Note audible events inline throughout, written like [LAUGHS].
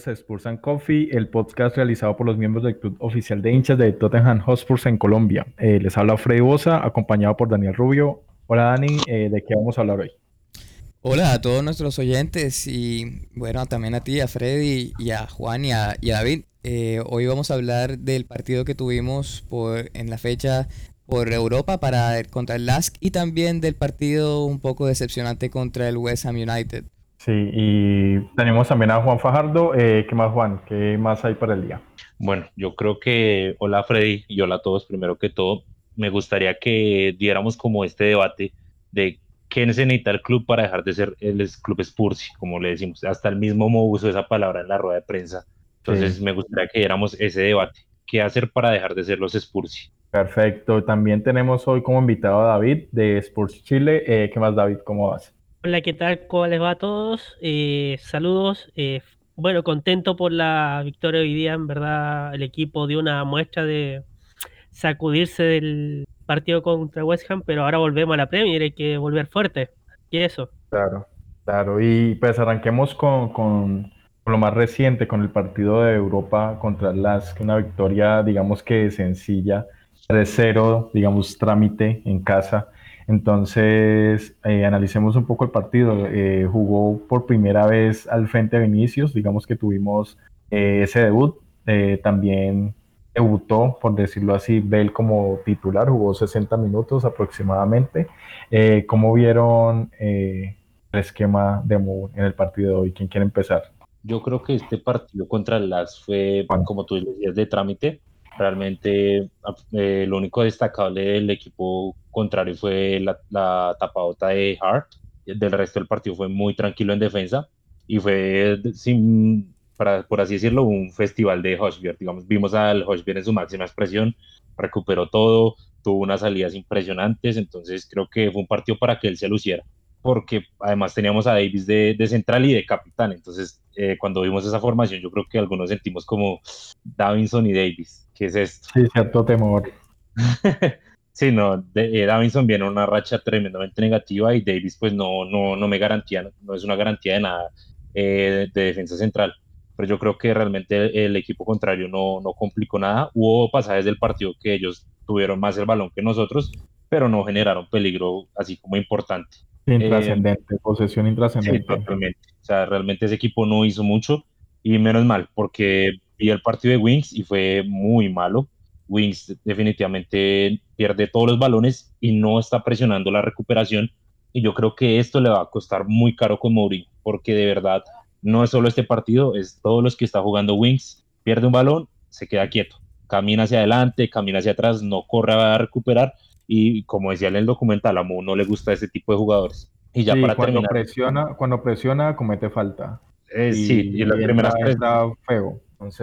bienvenidos a Spurs Coffee, el podcast realizado por los miembros del club oficial de hinchas de Tottenham Hotspur en Colombia. Eh, les habla Freddy Bosa, acompañado por Daniel Rubio. Hola Dani, eh, ¿de qué vamos a hablar hoy? Hola a todos nuestros oyentes y bueno, también a ti, a Freddy y a Juan y a, David. Eh, hoy vamos a hablar del partido que tuvimos por, en la fecha por Europa para contra el LASK y también del partido un poco decepcionante contra el West Ham United. Sí, y tenemos también a Juan Fajardo. Eh, ¿Qué más, Juan? ¿Qué más hay para el día? Bueno, yo creo que, hola Freddy y hola a todos, primero que todo, me gustaría que diéramos como este debate de qué necesita el club para dejar de ser el club Spursi, como le decimos. Hasta el mismo Mo usó esa palabra en la rueda de prensa. Entonces me gustaría que diéramos ese debate. ¿Qué hacer para dejar de ser los Spursi? Perfecto. También tenemos hoy como invitado a David de Spurs Chile. Eh, ¿Qué más, David? ¿Cómo vas? Hola, ¿qué tal? ¿Cómo les va a todos? Eh, saludos. Eh, bueno, contento por la victoria hoy día. En verdad, el equipo dio una muestra de sacudirse del partido contra West Ham, pero ahora volvemos a la Premier. Hay que volver fuerte. Y eso. Claro, claro. Y pues arranquemos con, lo más reciente, con el partido de Europa contra el LASK. Una victoria, digamos que sencilla, de cero, digamos, trámite en casa. Entonces, eh, analicemos un poco el partido. Eh, jugó por primera vez al frente de Vinicius, digamos que tuvimos eh, ese debut. también debutó, por decirlo así, Bell como titular, jugó 60 minutos aproximadamente. ¿Cómo vieron el esquema de Moore en el partido de hoy? ¿Quién quiere empezar? Yo creo que este partido contra el LAS fue, como tú decías, de trámite. Realmente eh, lo único destacable del equipo contrario fue la, la tapadota de Hart. Del resto del partido fue muy tranquilo en defensa y fue, sin, para, por así decirlo, un festival de Hoshbier. Digamos, vimos al Hoshbier en su máxima expresión, recuperó todo, tuvo unas salidas impresionantes, entonces creo que fue un partido para que él se luciera porque además teníamos a Davis de, de central y de capitán, entonces eh, cuando vimos esa formación yo creo que algunos sentimos como Davinson y Davis, ¿qué es esto? Sí, cierto temor. [LAUGHS] sí, no, eh, Davinson viene una racha tremendamente negativa y Davis pues no, no, no me garantía, no, es una garantía de nada eh, de defensa central, pero yo creo que realmente el, equipo contrario no, no complicó nada, hubo pasajes del partido que ellos tuvieron más el balón que nosotros, pero no generaron peligro así como importante. Intrascendente, posesión intrascendente. O sea, realmente ese equipo no hizo mucho y menos mal, porque vi el partido de Wings y fue muy malo. Wings definitivamente pierde todos los balones y no está presionando la recuperación. Y yo creo que esto le va a costar muy caro con Mourinho, porque de verdad no es solo este partido, es todos los que está jugando Wings. Pierde un balón, se queda quieto, camina hacia adelante, camina hacia atrás, no corre a recuperar y como decía en el documental, a Mo no le gusta ese tipo de jugadores. Y ya para cuando presiona, cuando presiona comete falta. Eh, sí, y las primeras tres feo.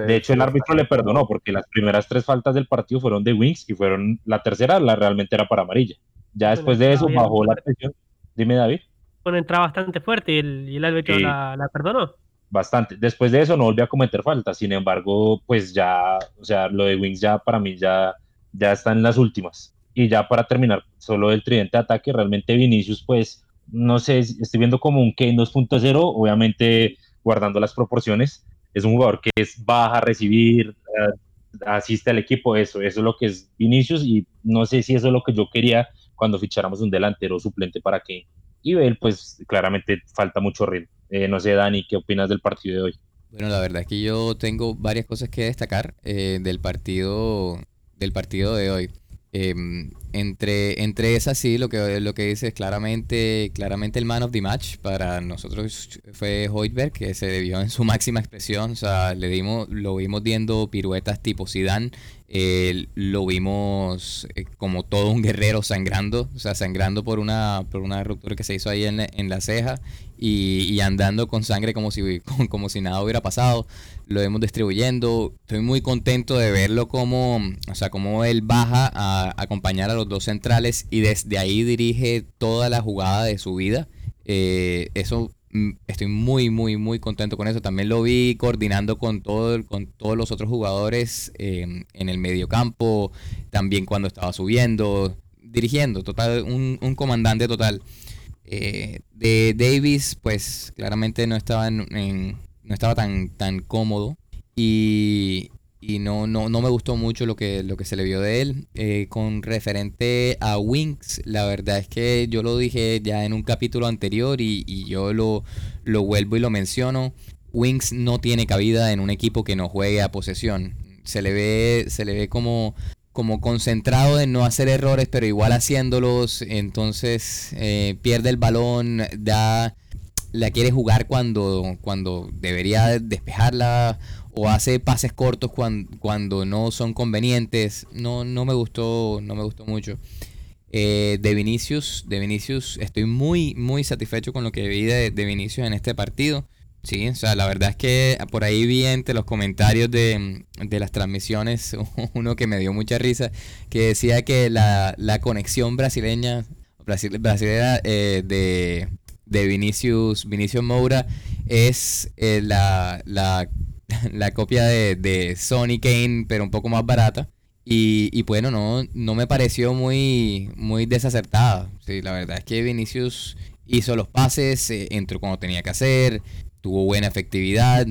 de hecho, el árbitro le perdonó porque las primeras tres faltas del partido fueron de Wings y fueron la tercera, la realmente era para amarilla. Ya después de eso bajó la presión. Dime, David. Bueno, entraba bastante fuerte y el, y el árbitro la, la, perdonó. Bastante. Después de eso no volvió a cometer faltas. Sin embargo, pues ya, o sea, lo de Wings ya para mí ya, ya está en las últimas. Y ya para terminar, solo el tridente de ataque, realmente Vinicius, pues, no sé, estoy viendo como un Kane 2.0, obviamente guardando las proporciones. Es un jugador que es baja recibir, eh, asiste al equipo, eso, eso es lo que es Vinicius y no sé si eso es lo que yo quería cuando ficháramos un delantero suplente para Kane. Y pues, claramente falta mucho ritmo. Eh, no sé, Dani, ¿qué opinas del partido de hoy? Bueno, la verdad es que yo tengo varias cosas que destacar eh, del partido del partido de hoy. Em, entre, entre esas sí, lo que, lo que dice es claramente, claramente el man of the match para nosotros fue Hoiberg, que se debió en su [LAUGHS] máxima expresión, o sea, le dimos, lo vimos viendo piruetas tipo Zidane, eh, lo vimos eh, como todo un guerrero sangrando, o sea, sangrando por una, por una ruptura que se hizo ahí en, en la ceja y, andando con sangre como si, [LAUGHS] como, si nada hubiera pasado. Lo vemos distribuyendo. Estoy muy contento de verlo como, o sea, como él baja a acompañar a los dos centrales y desde ahí dirige toda la jugada de su vida. Eh, eso estoy muy, muy, muy contento con eso. También lo vi coordinando con, todo, con todos los otros jugadores em, en el medio campo, también cuando estaba subiendo, dirigiendo, total, un, comandante total. Eh, de Davis, pues claramente no estaba en, no estaba tan, tan cómodo. Y, y no, no, no me gustó mucho lo que, lo que se le vio de él. Eh, con referente a Winks, la verdad es que yo lo dije ya en un capítulo anterior y, y yo lo, lo vuelvo y lo menciono. Winks no tiene cabida en un equipo que no juegue a posesión. Se le ve, se le ve como, como concentrado en no hacer errores, pero igual haciéndolos. Entonces eh, pierde el balón, da, la quiere jugar cuando, cuando debería despejarla o hace pases cortos cuando, cuando no son convenientes. No, no me gustó, no me gustó mucho. Eh, de Vinicius, de Vinicius, estoy muy, muy satisfecho con lo que vi de, de, Vinicius en este partido. Sí, o sea, la verdad es que por ahí vi entre los comentarios de, de las transmisiones [LAUGHS] uno que me dio mucha risa, que decía que la, la conexión brasileña, brasileña eh, de, de Vinicius, Vinicius Moura es eh, la, la [LAUGHS] la copia de, de Sony Kane, pero un poco más barata. Y, y, bueno, no, no me pareció muy, muy desacertada. Sí, la verdad es que Vinicius hizo los pases, eh, entró cuando tenía que hacer, tuvo buena efectividad,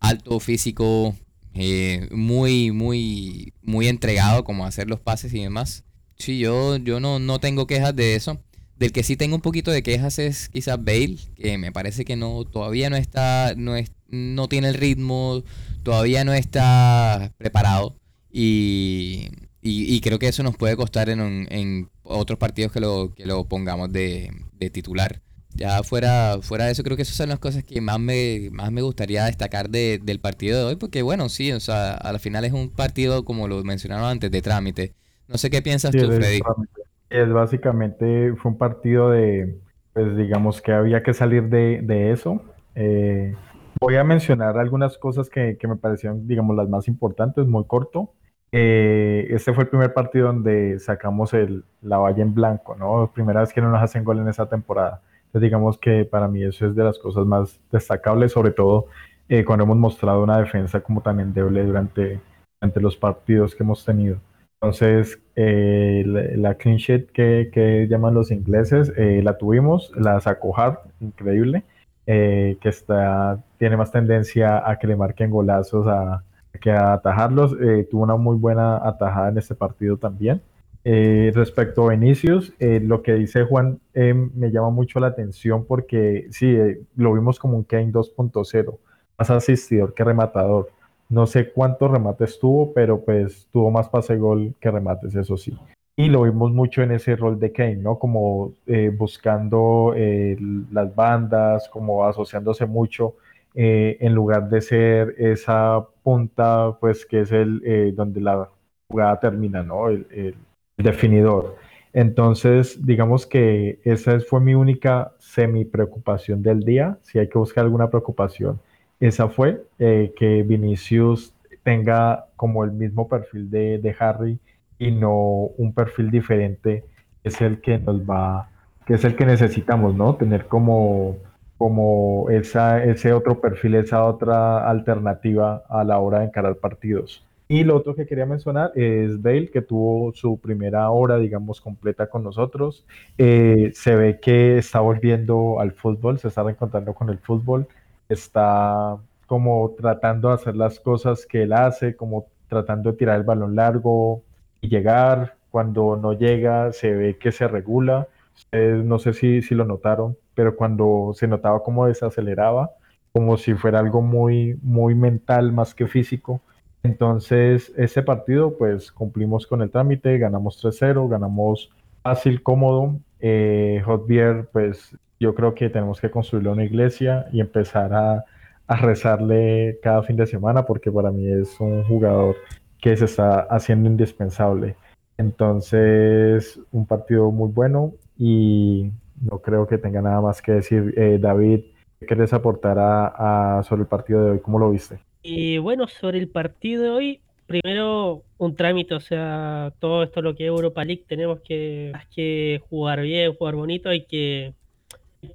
alto físico, eh, muy, muy, muy entregado como a hacer los pases y demás. Sí, yo, yo no, no tengo quejas de eso. Del que sí tengo un poquito de quejas es quizás Bale, que me parece que no, todavía no está, no no tiene el ritmo, todavía no está preparado y, y, creo que eso nos puede costar en, en otros partidos que lo, que lo pongamos de, de, titular. Ya fuera, fuera de eso, creo que esas son las cosas que más me, más me gustaría destacar de, del partido de hoy, porque bueno, sí, o sea, al final es un partido, como lo mencionaron antes, de trámite. No sé qué piensas tú, Freddy. Es básicamente fue un partido de, pues digamos que había que salir de, de eso. Eh, Voy a mencionar algunas cosas que, me parecieron, digamos, las más importantes, muy corto. Eh, este fue el primer partido donde sacamos el, la valla en blanco, ¿no? Primera vez que no nos hacen gol en esa temporada. Entonces, digamos que para mí eso es de las cosas más destacables, sobre todo eh, cuando hemos mostrado una defensa como tan endeble durante, durante los partidos que hemos tenido. Entonces, eh, la, clean sheet que, que, llaman los ingleses, la tuvimos, la sacó Hart, increíble. Eh, que está, tiene más tendencia a que le marquen golazos a, que a atajarlos. Eh, tuvo una muy buena atajada en este partido también. Eh, respecto a Vinicius, lo que dice Juan me llama mucho la atención porque sí, lo vimos como un Kane 2.0, más asistidor que rematador. No sé cuántos remates tuvo, pero pues tuvo más pase gol que remates, eso sí. Y lo vimos mucho en ese rol de Kane, ¿no? Como eh, buscando eh, las bandas, como asociándose mucho, eh, en lugar de ser esa punta, pues que es el donde la jugada termina, ¿no? El, el, definidor. Entonces, digamos que esa fue mi única semi preocupación del día. Si hay que buscar alguna preocupación, esa fue que Vinicius tenga como el mismo perfil de, de Harry y no un perfil diferente es el que nos va, que es el que necesitamos, ¿no? Tener como, como esa, ese otro perfil, esa otra alternativa a la hora de encarar partidos. Y lo otro que quería mencionar es Bale, que tuvo su primera hora, digamos, completa con nosotros. Eh, se ve que está volviendo al fútbol, se está reencontrando con el fútbol, está como tratando de hacer las cosas que él hace, como tratando de tirar el balón largo, y llegar. Cuando no llega, se ve que se regula. no sé si, si lo notaron, pero cuando se notaba como desaceleraba, como si fuera algo muy, muy mental más que físico. Entonces, ese partido, pues cumplimos con el trámite, ganamos 3-0, ganamos fácil, cómodo. Eh, Hotbier, pues yo creo que tenemos que construirle una iglesia y empezar a, a rezarle cada fin de semana, porque para mí es un jugador que se está haciendo indispensable. Entonces, un partido muy bueno y no creo que tenga nada más que decir. Eh, David, ¿qué quieres aportar a, sobre el partido de hoy? ¿Cómo lo viste? Y bueno, sobre el partido de hoy, primero un trámite, o sea, todo esto lo que es Europa League, tenemos que, jugar bien, jugar bonito, hay que,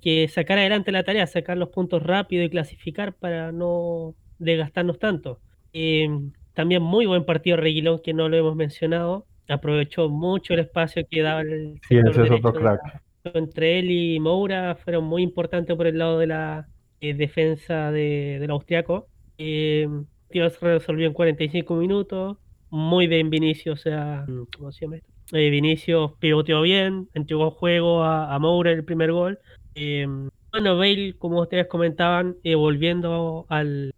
que sacar adelante la tarea, sacar los puntos rápido y clasificar para no desgastarnos tanto. Eh, también muy buen partido Reguilón, que no lo hemos mencionado. Aprovechó mucho el espacio que daba el sí, ese es otro crack. Entre él y Moura fueron muy importantes por el lado de la, eh, defensa de, del austriaco. Eh, resolvió en 45 minutos. Muy bien Vinicius, o sea, ¿cómo se llama esto? Eh, Vinicius pivoteó bien, entregó juego a, a Moura el primer gol. Eh, bueno, Bale, como ustedes comentaban, eh, volviendo al,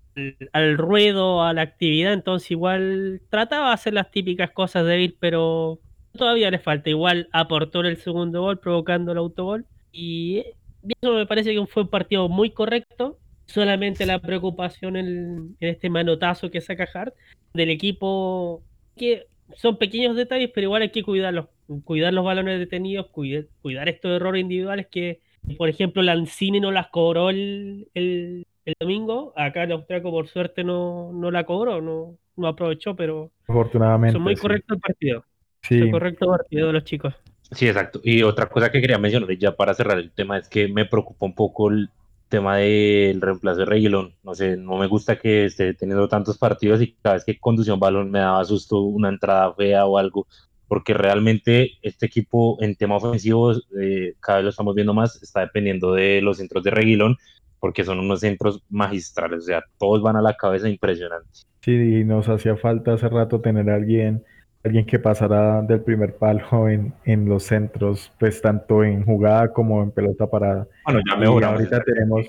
al, ruedo, a la actividad, entonces igual trataba de hacer las típicas cosas de Bale, pero todavía le falta. Igual aportó el segundo gol, provocando el autogol. Y eso me parece que fue un partido muy correcto. Solamente la preocupación en, este manotazo que saca Hart del equipo que son pequeños detalles, pero igual hay que cuidarlos, cuidar los balones detenidos, cuidar, cuidar estos errores individuales que, por ejemplo, Lancini no las cobró el, el domingo, acá el austriaco por suerte no, no la cobró, no, no aprovechó, pero afortunadamente son muy sí. correctos el partido. Sí. Muy correcto el partido de los chicos. Sí, exacto. Y otra cosa que quería mencionar ya para cerrar el tema es que me preocupa un poco el tema del reemplazo de Reguilón. No sé, no me gusta que esté teniendo tantos partidos y cada vez que conducía un balón me daba susto una entrada fea o algo, porque realmente este equipo en tema ofensivo, eh, cada vez lo estamos viendo más, está dependiendo de los centros de Reguilón, porque son unos centros magistrales, o sea, todos van a la cabeza impresionante. Sí, y nos hacía falta hace rato tener a alguien alguien que pasara del primer palo en, en, los centros, pues tanto en jugada como en pelota parada. Bueno, ya y ahorita tenemos,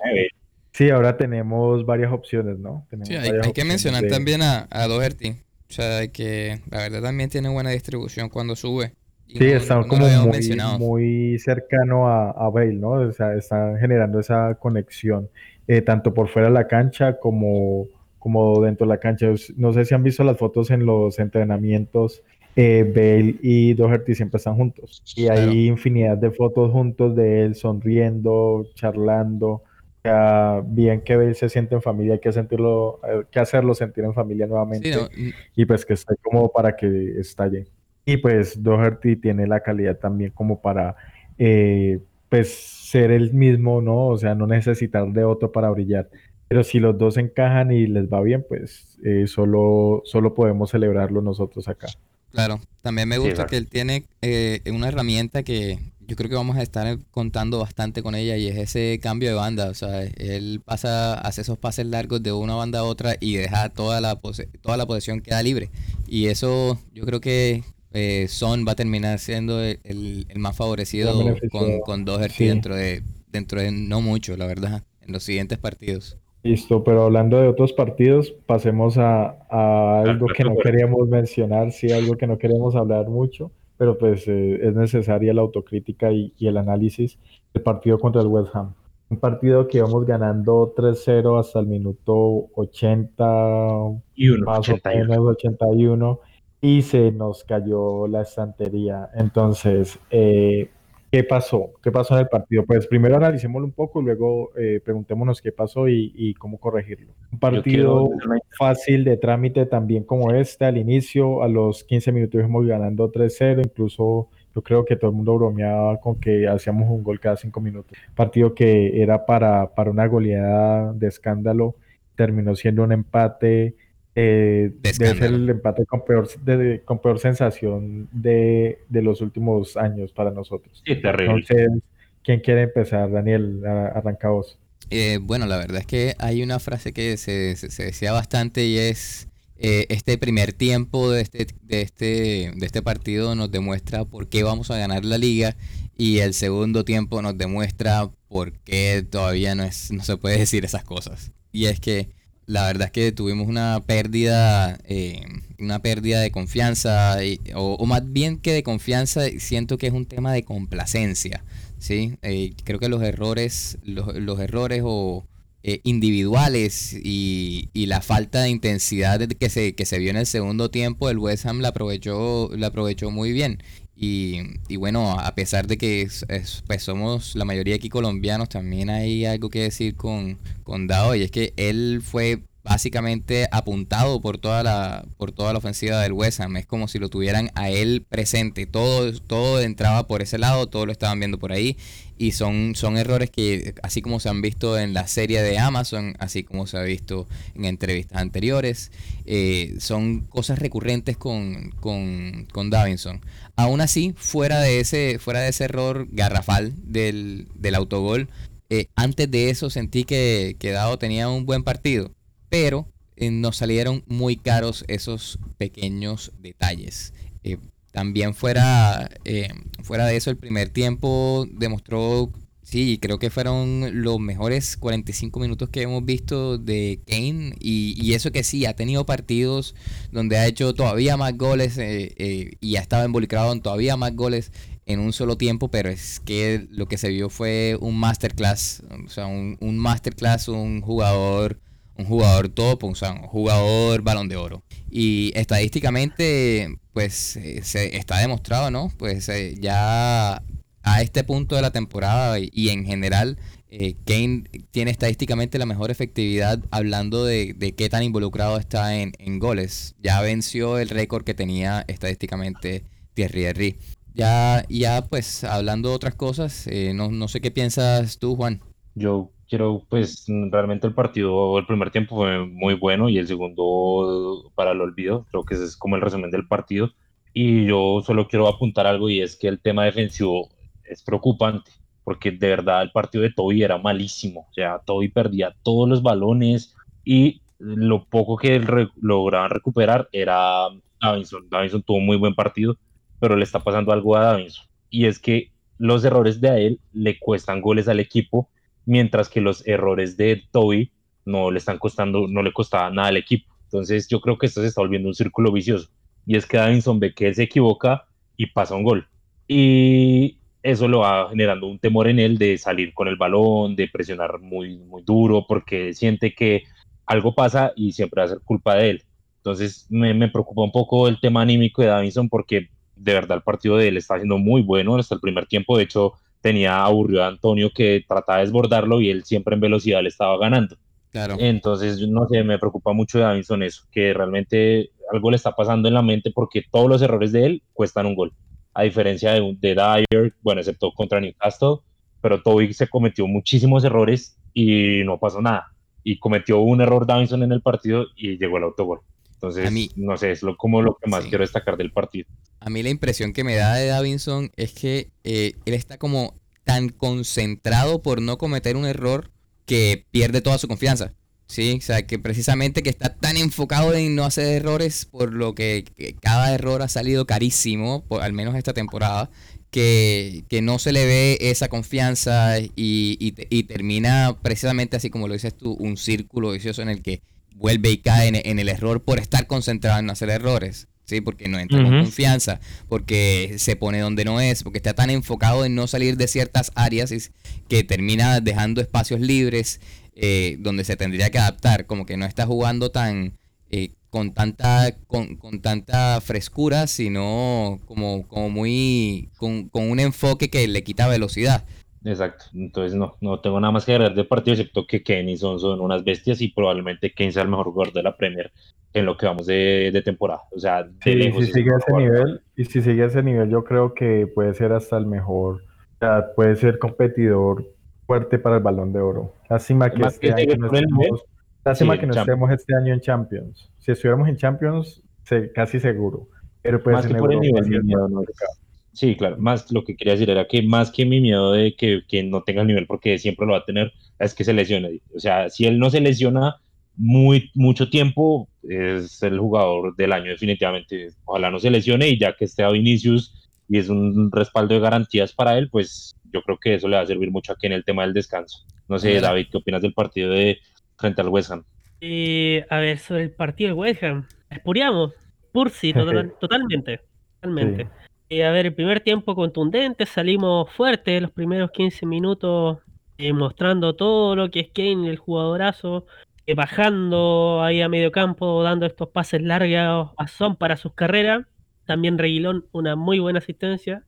sí, ahora tenemos varias opciones, ¿no? Tenemos sí, hay, hay que mencionar de... también a, a Doherty, o sea, que la verdad también tiene buena distribución cuando sube. Sí, no, está no como muy, muy, cercano a, a, Bale, ¿no? O sea, está generando esa conexión, eh, tanto por fuera de la cancha como como dentro de la cancha. No sé si han visto las fotos en los entrenamientos. Eh, Bale y Doherty siempre están juntos. Y hay infinidad de fotos juntos de él sonriendo, charlando. O sea, bien que Bale se siente en familia, hay que sentirlo, hay que hacerlo sentir en familia nuevamente. Sí, no. Y pues que esté como para que estalle. Y pues Doherty tiene la calidad también como para eh, pues ser el mismo, ¿no? O sea, no necesitar de otro para brillar. Pero si los dos encajan y les va bien, pues eh, solo, solo podemos celebrarlo nosotros acá. Claro, también me gusta sí, que él tiene eh, una herramienta que yo creo que vamos a estar contando bastante con ella y es ese cambio de banda. O sea, él pasa, hace esos pases largos de una banda a otra y deja toda la, pose toda la posesión queda libre. Y eso yo creo que eh, Son va a terminar siendo el, el, el más favorecido con, con Doherty sí. dentro, de, dentro de no mucho, la verdad, en los siguientes partidos. Listo, pero hablando de otros partidos, pasemos a, a algo que no queríamos mencionar, sí, algo que no queremos hablar mucho, pero pues eh, es necesaria la autocrítica y, y, el análisis del partido contra el West Ham. Un partido que íbamos ganando 3-0 hasta el minuto 80, y uno, más 81. o menos 81, y se nos cayó la estantería. Entonces, eh, ¿Qué pasó? ¿Qué pasó en el partido? Pues primero analicémoslo un poco y luego eh, preguntémonos qué pasó y, y, cómo corregirlo. Un partido fácil de trámite también como este, al inicio, a los 15 minutos íbamos ganando 3-0, incluso yo creo que todo el mundo bromeaba con que hacíamos un gol cada 5 minutos. Partido que era para, para una goleada de escándalo, terminó siendo un empate eh, debe ser el empate con peor, de, con peor sensación de, de, los últimos años para nosotros. Sí, terrible. Entonces, ¿quién quiere empezar? Daniel, arranca vos. Eh, bueno, la verdad es que hay una frase que se, se, se decía bastante y es eh, este primer tiempo de este, de, este, de este partido nos demuestra por qué vamos a ganar la liga y el segundo tiempo nos demuestra por qué todavía no, es, no se puede decir esas cosas. Y es que la verdad es que tuvimos una pérdida, eh, una pérdida de confianza, o, más bien que de confianza, siento que es un tema de complacencia, ¿sí? Eh, creo que los errores, los, los errores o eh, individuales y, y, la falta de intensidad que se, que se vio en el segundo tiempo, el West Ham la aprovechó, la aprovechó muy bien. Y, y, bueno, a pesar de que es, es, pues somos la mayoría aquí colombianos, también hay algo que decir con, con Dao, y es que él fue básicamente apuntado por toda la por toda la ofensiva del West Ham. Es como si lo tuvieran a él presente. Todo todo entraba por ese lado todo lo estaban viendo por ahí. Y son son errores que así como se han visto en la serie de Amazon así como se ha visto en entrevistas anteriores eh, son cosas recurrentes con, con, con Davinson. Aún así fuera de ese fuera de ese error garrafal del, del autogol eh, antes de eso sentí que, que Dao tenía un buen partido, pero eh, nos salieron muy caros esos pequeños detalles. Eh, también fuera, fuera de eso, el primer tiempo demostró Sí, creo que fueron los mejores 45 minutos que hemos visto de Kane. Y, eso que sí, ha tenido partidos donde ha hecho todavía más goles eh, eh, y ha estado involucrado en todavía más goles en un solo tiempo. Pero es que lo que se vio fue un masterclass. O sea, un, un masterclass, un jugador, un jugador top, un jugador balón de oro. Y estadísticamente, pues eh, se está demostrado, ¿no? Pues ya a este punto de la temporada y, en general, eh, Kane tiene estadísticamente la mejor efectividad hablando de, qué tan involucrado está en, goles. Ya venció el récord que tenía estadísticamente Thierry Henry. Ya, ya pues hablando de otras cosas, eh, no, no sé qué piensas tú, Juan. Yo quiero, pues realmente el partido, el primer tiempo fue muy bueno y el segundo para el olvido, creo que ese es como el resumen del partido. Y yo solo quiero apuntar algo y es que el tema defensivo es preocupante, porque de verdad el partido de Toby era malísimo, o sea, Toby perdía todos los balones y lo poco que lograban recuperar era Davinson. Davinson tuvo un muy buen partido, pero le está pasando algo a Davinson, y es que los errores de él le cuestan goles al equipo, mientras que los errores de Toby no le están costando, no le costaba nada al equipo. Entonces yo creo que esto se está volviendo un círculo vicioso. Y es que Davinson ve que él se equivoca y pasa un gol. Y eso lo va generando un temor en él de salir con el balón, de presionar muy, muy duro, porque siente que algo pasa y siempre va a ser culpa de él. Entonces me, me preocupa un poco el tema anímico de Davinson porque de verdad el partido de él está siendo muy bueno hasta el primer tiempo. De hecho, tenía aburrido a Antonio que trataba de desbordarlo y él siempre en velocidad le estaba ganando. Claro. Entonces, no sé, me preocupa mucho de Davinson eso, que realmente algo le está pasando en la mente porque todos los errores de él cuestan un gol a diferencia de, de Dyer, bueno, excepto contra Newcastle, pero Toby se cometió muchísimos errores y no pasó nada. Y cometió un error Davinson en el partido y llegó el autogol. Entonces, no sé, es lo, como lo que más quiero destacar del partido. A mí la impresión que me da de Davinson es que eh, él está como tan concentrado por no cometer un error que pierde toda su confianza. Sí, o sea, que precisamente que está tan enfocado en no hacer errores, por lo que, cada error ha salido carísimo, por, al menos esta temporada, que, no se le ve esa confianza y, termina precisamente así como lo dices tú, un círculo vicioso en el que vuelve y cae en, el error por estar concentrado en no hacer errores. Sí, porque no entra con confianza, porque se pone donde no es, porque está tan enfocado en no salir de ciertas áreas que termina dejando espacios libres eh, donde se tendría que adaptar, como que no está jugando tan eh, con tanta con, tanta frescura, sino como, como muy con, un enfoque que le quita velocidad. Exacto, entonces no, no tengo nada más que agregar del partido, excepto que Kenny son, son unas bestias y probablemente Kenny sea el mejor jugador de la Premier en lo que vamos de, temporada. O sea, de si sigue ese nivel, y si sigue ese nivel, yo creo que puede ser hasta el mejor, o sea, puede ser competidor fuerte para el balón de oro. Lástima que, este año no estemos, que no estemos este año en Champions. Si estuviéramos en Champions, casi seguro. Pero pues en Sí, claro. Más lo que quería decir era que más que mi miedo de que, que, no tenga el nivel, porque siempre lo va a tener, es que se lesione. O sea, si él no se lesiona muy mucho tiempo, es el jugador del año definitivamente. Ojalá no se lesione y ya que esté a Vinicius y es un respaldo de garantías para él, pues yo creo que eso le va a servir mucho aquí en el tema del descanso. No sé, David, ¿qué opinas del partido de frente al West Ham? Eh, a ver, sobre el partido del West Ham, espuriamos, [LAUGHS] Pursi, totalmente, totalmente. Eh, a ver, el primer tiempo contundente, salimos fuertes, los primeros 15 minutos eh, mostrando todo lo que es Kane, el jugadorazo, bajando ahí a medio campo, dando estos pases largos a Son para sus carreras. También Reguilón, una muy buena asistencia.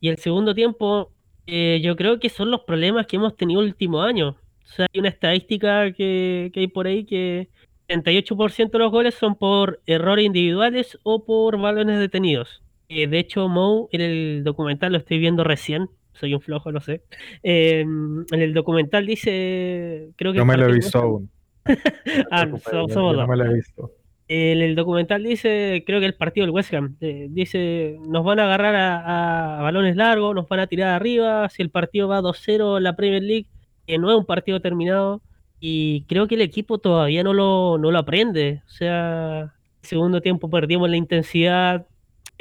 Y el segundo tiempo, eh, yo creo que son los problemas que hemos tenido el último año. O sea, hay una estadística que, hay por ahí que 38% de los goles son por errores individuales o por balones detenidos. Eh, de hecho, Mo, en el documental, lo estoy viendo recién, soy un flojo, no sé. Em, en el documental dice, creo que... No me lo he visto aún. [LAUGHS] ah, no me lo he visto. En el documental dice, creo que el partido del West Ham, eh, dice, nos van a agarrar a, balones largos, nos van a tirar arriba, si el partido va 2-0 en la Premier League, que no es un partido terminado y creo que el equipo todavía no lo, no lo aprende. O sea, segundo tiempo perdimos la intensidad,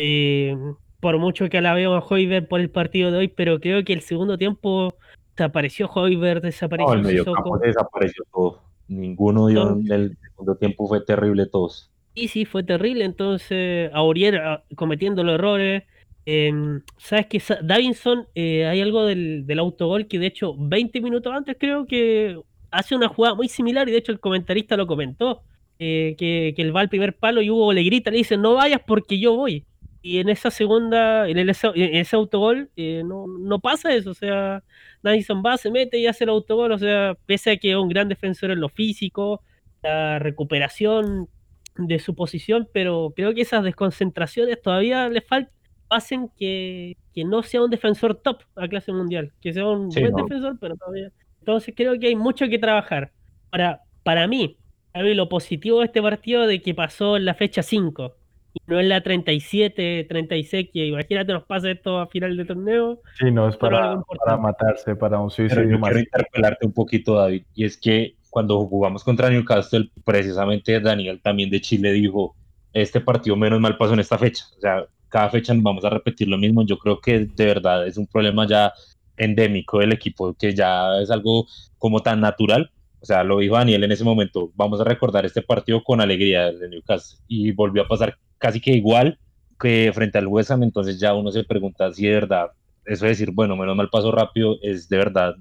eh, por mucho que alabemos a Hoiberg por el partido de hoy, pero creo que el segundo tiempo desapareció Hoiberg, desapareció No, el desapareció todo. Ninguno dio en el segundo tiempo, fue terrible todos. Sí, sí, fue terrible. Entonces, Aurier ah, cometiendo los errores. Em, Sabes que Davinson, eh, hay algo del, del, autogol que de hecho 20 minutos antes creo que hace una jugada muy similar y de hecho el comentarista lo comentó. Eh, que, que, él va al primer palo y Hugo le grita, le dice, no vayas porque yo voy. Y en esa segunda, en, el, en ese autogol, eh, no, no, pasa eso. O sea, Davison va, se mete y hace el autogol. O sea, pese a que es un gran defensor en lo físico, la recuperación de su posición, pero creo que esas desconcentraciones todavía le faltan, hacen que, que, no sea un defensor top a clase mundial, que sea un buen defensor, pero todavía. Entonces creo que hay mucho que trabajar. Para, para mí, a mí lo positivo de este partido de que pasó en la fecha 5 y no en la 37, 36, que imagínate nos pasa esto a final de torneo. Sí, no es para, para matarse, para un suicidio yo Quiero interpelarte un poquito, David, y es que cuando jugamos contra Newcastle, precisamente Daniel también de Chile dijo, este partido menos mal pasó en esta fecha. O sea, cada fecha vamos a repetir lo mismo. Yo creo que de verdad es un problema ya endémico del equipo, que ya es algo como tan natural o sea, lo dijo Daniel en ese momento, vamos a recordar este partido con alegría de Newcastle. Y volvió a pasar casi que igual que frente al West Ham, entonces ya uno se pregunta si de verdad, eso de decir, bueno, menos mal paso rápido, es de verdad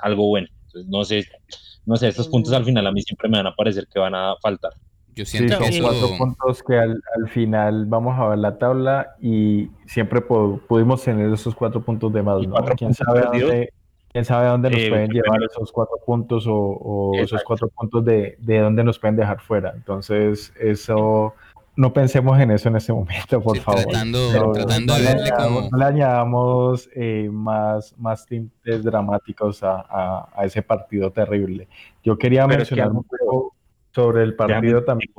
algo bueno. Entonces, no sé, no sé, estos puntos al final a mí siempre me van a parecer que van a faltar. Yo siento que son cuatro puntos que al, al, final vamos a ver la tabla y siempre pudimos tener esos cuatro puntos de más. ¿no? ¿Quién sabe dónde, quién sabe dónde nos eh, pueden llevar esos cuatro puntos o, esos cuatro puntos de, de, dónde nos pueden dejar fuera. Entonces, eso, no pensemos en eso en este momento, por favor. Tratando, tratando de verle como... No le añadamos eh, más, más tintes dramáticos a, a, ese partido terrible. Yo quería mencionar un poco sobre el partido también.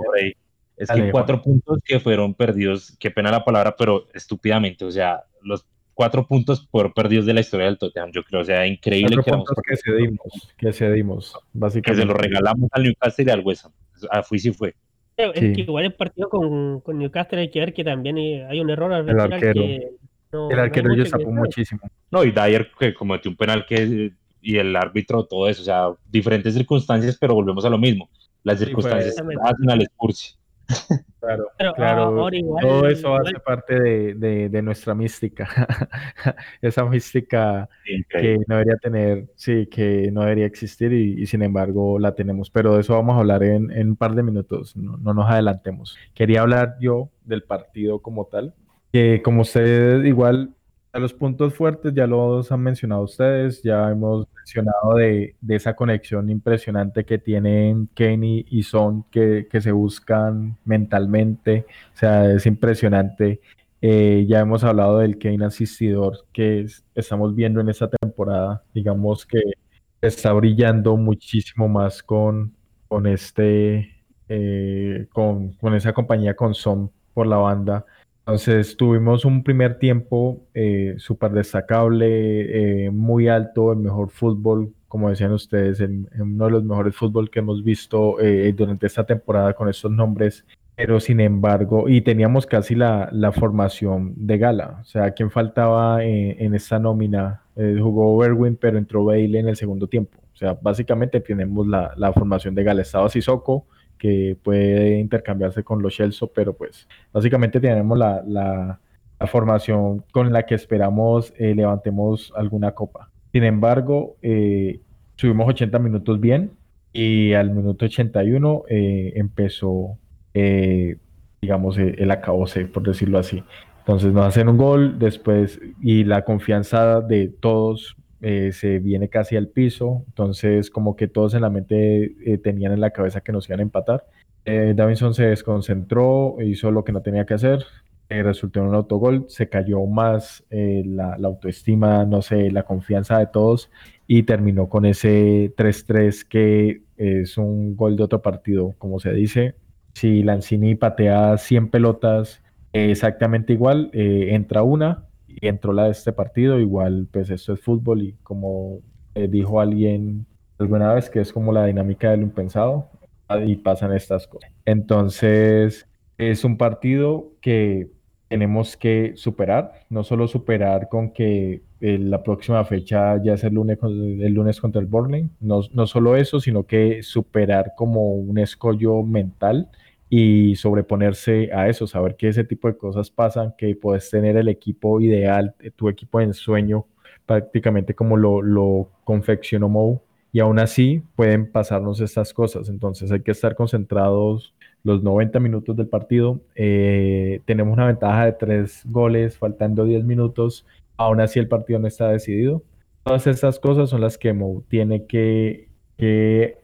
Es que cuatro puntos que fueron perdidos, qué pena la palabra, pero estúpidamente, o sea, los cuatro puntos por perdidos de la historia del Tottenham, yo creo, o sea, increíble que, que cedimos, que cedimos, básicamente. Que se lo regalamos al Newcastle y al West Ham, fui sí fue. Es que igual el partido con, con, Newcastle hay que ver que también hay un error al el arquero. Que no, el arquero no muchísimo. No, y Dyer que cometió un penal que y el árbitro, todo eso, o sea, diferentes circunstancias, pero volvemos a lo mismo. Las circunstancias hacen al Spurs. Claro, claro. todo eso hace parte de, de, nuestra mística. [LAUGHS] Esa mística que no debería tener, sí, que no debería existir y, sin embargo la tenemos. Pero de eso vamos a hablar en, en un par de minutos, no, no, nos adelantemos. Quería hablar yo del partido como tal, que como ustedes igual los puntos fuertes ya los han mencionado ustedes, ya hemos mencionado de, esa conexión impresionante que tienen Kenny y Son que, se buscan mentalmente, o sea, es impresionante. Eh, ya hemos hablado del Kane asistidor que estamos viendo en esta temporada, digamos que está brillando muchísimo más con, con este, eh, con, con esa compañía con Son por la banda entonces tuvimos un primer tiempo eh, súper destacable, eh, muy alto, el mejor fútbol, como decían ustedes, en, uno de los mejores fútbol que hemos visto eh, durante esta temporada con estos nombres. Pero sin embargo, y teníamos casi la, la formación de gala. O sea, ¿quién faltaba en, esta nómina? jugó Berwin, pero entró Bale en el segundo tiempo. O sea, básicamente tenemos la, la formación de gala. Estaba Sissoko, que puede intercambiarse con los Chelsea, pero pues básicamente tenemos la, la, formación con la que esperamos eh, levantemos alguna copa. Sin embargo, eh, subimos 80 minutos bien y al minuto 81 eh, empezó, eh, digamos, el acabose, por decirlo así. Entonces nos hacen un gol después y la confianza de todos eh, se viene casi al piso, entonces como que todos en la mente eh, tenían en la cabeza que nos iban a empatar. Eh, Davinson se desconcentró, hizo lo que no tenía que hacer, resultó en un autogol, se cayó más la, autoestima, no sé, la confianza de todos y terminó con ese 3-3 que es un gol de otro partido, como se dice. Si Lanzini patea 100 pelotas exactamente igual, entra una, y entró la de este partido, igual pues esto es fútbol y como eh, dijo alguien alguna vez que es como la dinámica del impensado y pasan estas cosas. Entonces, es un partido que tenemos que superar, no solo superar con que eh, la próxima fecha ya es el lunes, el lunes contra el Burnley, no, no solo eso, sino que superar como un escollo mental y sobreponerse a eso, saber que ese tipo de cosas pasan, que puedes tener el equipo ideal, tu equipo de ensueño, prácticamente como lo, lo confeccionó Mo, y aún así pueden pasarnos estas cosas. Entonces hay que estar concentrados los 90 minutos del partido. Eh, tenemos una ventaja de tres goles, faltando 10 minutos. Aún así el partido no está decidido. Todas estas cosas son las que Mo tiene que,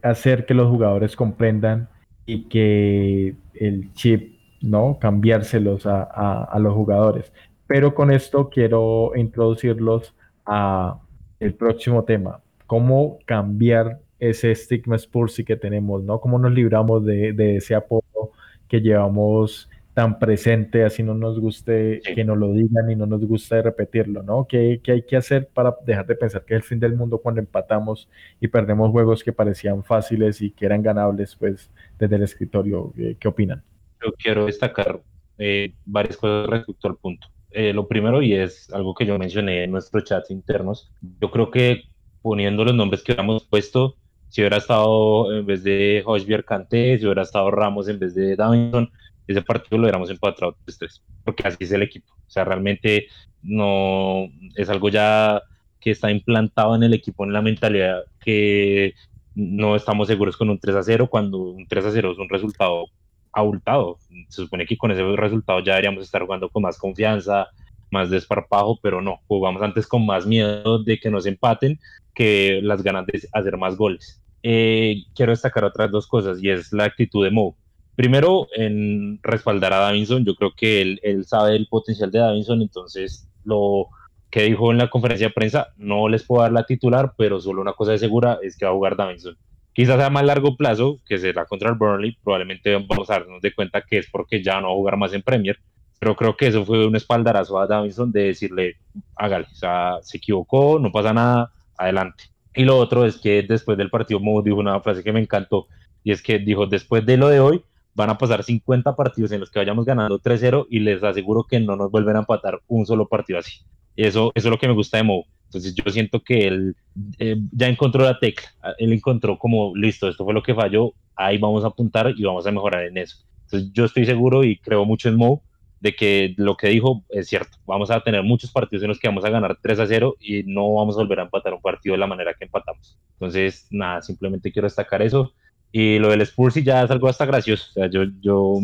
hacer que los jugadores comprendan y que el chip, ¿no? Cambiárselos a, a los jugadores. Pero con esto quiero introducirlos a el próximo tema cómo cambiar ese estigma Spursy que tenemos, ¿no? Cómo nos libramos de, ese apodo que llevamos tan presente, así no nos guste que nos lo digan y no nos gusta repetirlo, ¿no? ¿Qué, hay que hacer para dejar de pensar que es el fin del mundo cuando empatamos y perdemos juegos que parecían fáciles y que eran ganables, pues, desde el escritorio? ¿Qué, opinan? Yo quiero destacar eh, varias cosas respecto al punto. Eh, lo primero, y es algo que yo mencioné en nuestros chats internos, yo creo que poniendo los nombres que habíamos puesto, si hubiera estado en vez de Hosbier Canté, si hubiera estado Ramos en vez de Davinson, ese partido lo hubiéramos empatado 3-3, porque así es el equipo. O sea, realmente no es algo ya que está implantado en el equipo, en la mentalidad que no estamos seguros con un 3 0 cuando un 3 0 es un resultado abultado. Se supone que con ese resultado ya deberíamos estar jugando con más confianza, más desparpajo, pero no, jugamos antes con más miedo de que nos empaten que las ganas de hacer más goles. Eh, quiero destacar otras dos cosas y es la actitud de Mo. Primero, en respaldar a Davinson, yo creo que él, él sabe el potencial de Davinson, entonces lo que dijo en la conferencia de prensa, no les puedo dar la titular, pero solo una cosa de segura es que va a jugar Davinson. Quizás a más largo plazo, que será contra el Burnley, probablemente vamos a darnos de cuenta que es porque ya no va a jugar más en Premier, pero creo que eso fue un espaldarazo a Davinson de decirle, hágale, o sea, se equivocó, no pasa nada, adelante. Y lo otro es que después del partido Mo dijo una frase que me encantó y es que dijo, después de lo de hoy van a pasar 50 partidos en los que vayamos ganando 3-0 y les aseguro que no nos vuelven a empatar un solo partido así. Eso, eso es lo que me gusta de Mo. Entonces yo siento que él eh, ya encontró la tecla, él encontró como, listo, esto fue lo que falló, ahí vamos a apuntar y vamos a mejorar en eso. Entonces yo estoy seguro y creo mucho en Mo de que lo que dijo es cierto. Vamos a tener muchos partidos en los que vamos a ganar 3 a 0 y no vamos a volver a empatar un partido de la manera que empatamos. Entonces, nada, simplemente quiero destacar eso. Y lo del Spurs ya es algo hasta gracioso. O sea, yo, yo,